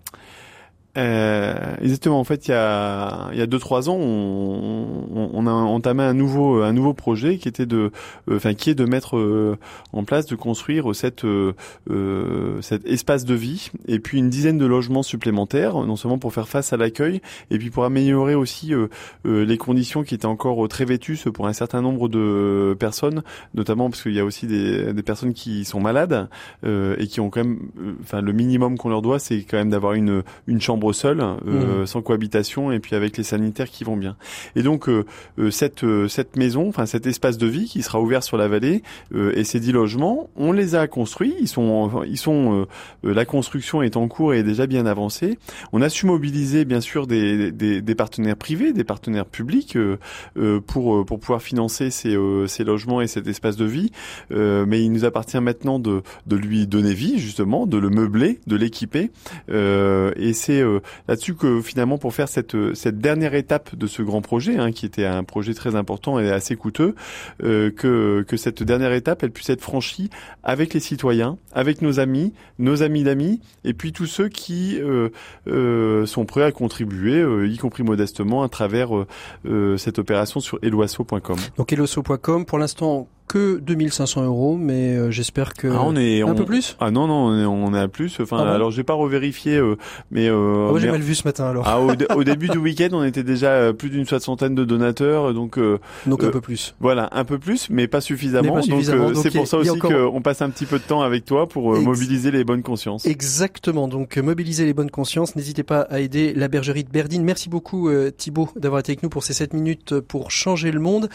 Euh, exactement. En fait, il y a il y a deux trois ans, on, on, a entamé un nouveau un nouveau projet qui était de, euh, enfin qui est de mettre euh, en place, de construire cette euh, cet espace de vie et puis une dizaine de logements supplémentaires, non seulement pour faire face à l'accueil et puis pour améliorer aussi les conditions qui étaient encore très vétustes pour un certain nombre de personnes, notamment parce qu'il y a aussi des, des personnes qui sont malades et qui ont quand même, enfin le minimum qu'on leur doit, c'est quand même d'avoir une une chambre seul, euh, mmh. sans cohabitation, et puis avec les sanitaires qui vont bien. Et donc euh, euh, cette cette maison, enfin cet espace de vie qui sera ouvert sur la vallée et ces dix logements, on les a construits. Ils sont ils sont la construction est en cours et est déjà bien avancée. On a su mobiliser bien sûr des, des, des partenaires privés, des partenaires publics pour pour pouvoir financer ces ces logements et cet espace de vie. mais il nous appartient maintenant de de lui donner vie justement, de le meubler, de l'équiper. et c'est là-dessus que finalement pour faire cette cette dernière étape de ce grand projet, hein, qui était un projet très important et assez coûteux, euh, que que cette dernière étape elle puisse être franchie avec les citoyens, avec nos amis, nos amis d'amis, et puis tous ceux qui euh, euh, sont prêts à contribuer, y compris modestement, à travers cette opération sur eloasso.com. Donc eloasso.com, pour l'instant que 2500 euros, mais euh, j'espère que ah, on est un peu plus? Ah non non, on est, on est à plus. Enfin, ah alors j'ai pas revérifié, euh, mais euh, ah, j'ai mal vu ce matin alors. Ah, au, début du week-end, on était déjà euh, plus d'une soixantaine de donateurs, donc donc un peu plus. Voilà, un peu plus, mais pas suffisamment. Donc c'est pour ça aussi qu'on passe un petit peu de temps avec toi pour mobiliser les bonnes consciences. Exactement. Donc mobiliser les bonnes consciences. N'hésitez pas à aider la bergerie de Berdine. Merci beaucoup Thibaut d'avoir été avec nous pour ces 7 minutes pour changer le monde.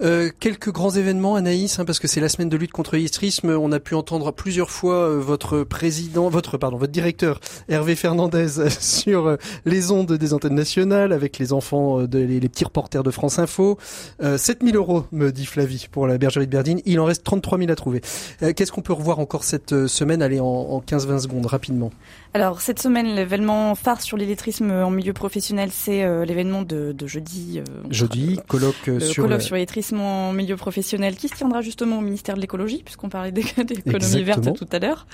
quelques grands événements, Anna Hein, parce que c'est la semaine de lutte contre l'illustrisme. On a pu entendre plusieurs fois euh, votre président, votre pardon, votre directeur Hervé Fernandez sur euh, les ondes des antennes nationales avec les enfants, euh, de, les, petits reporters de France Info. 7000 euros, me dit Flavie, pour la bergerie de Berdine. Il en reste 33 000 à trouver. Qu'est-ce qu'on peut revoir encore cette semaine? Allez, en, en 15-20 secondes, rapidement. Alors cette semaine, l'événement phare sur l'illettrisme en milieu professionnel, c'est euh, l'événement de, de, jeudi. Euh, jeudi, colloque sur colloque sur l'illettrisme en milieu professionnel, qui se tiendra justement au ministère de l'écologie, puisqu'on parlait d'économie verte tout à l'heure.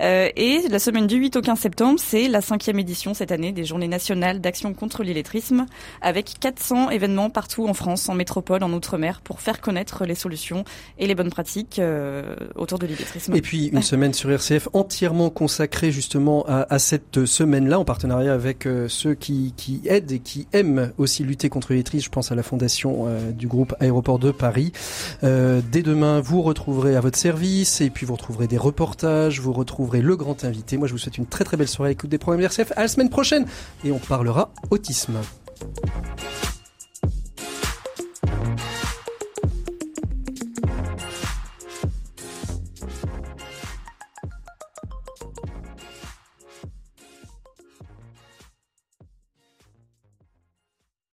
Euh, et la semaine du 8 au 15 septembre, c'est la cinquième édition cette année des Journées nationales d'action contre l'illettrisme, avec 400 événements partout en France, en métropole, en outre-mer, pour faire connaître les solutions et les bonnes pratiques euh, autour de l'illettrisme. Et puis une semaine sur RCF entièrement consacrée justement à à, cette semaine-là, en partenariat avec euh, ceux qui, aident et qui aiment aussi lutter contre les Je pense à la fondation euh, du groupe Aéroport de Paris. Euh, dès demain, vous retrouverez à votre service et puis vous retrouverez des reportages, vous retrouverez le grand invité. Moi, je vous souhaite une très très belle soirée à l'écoute des programmes RCF. À la semaine prochaine et on parlera autisme.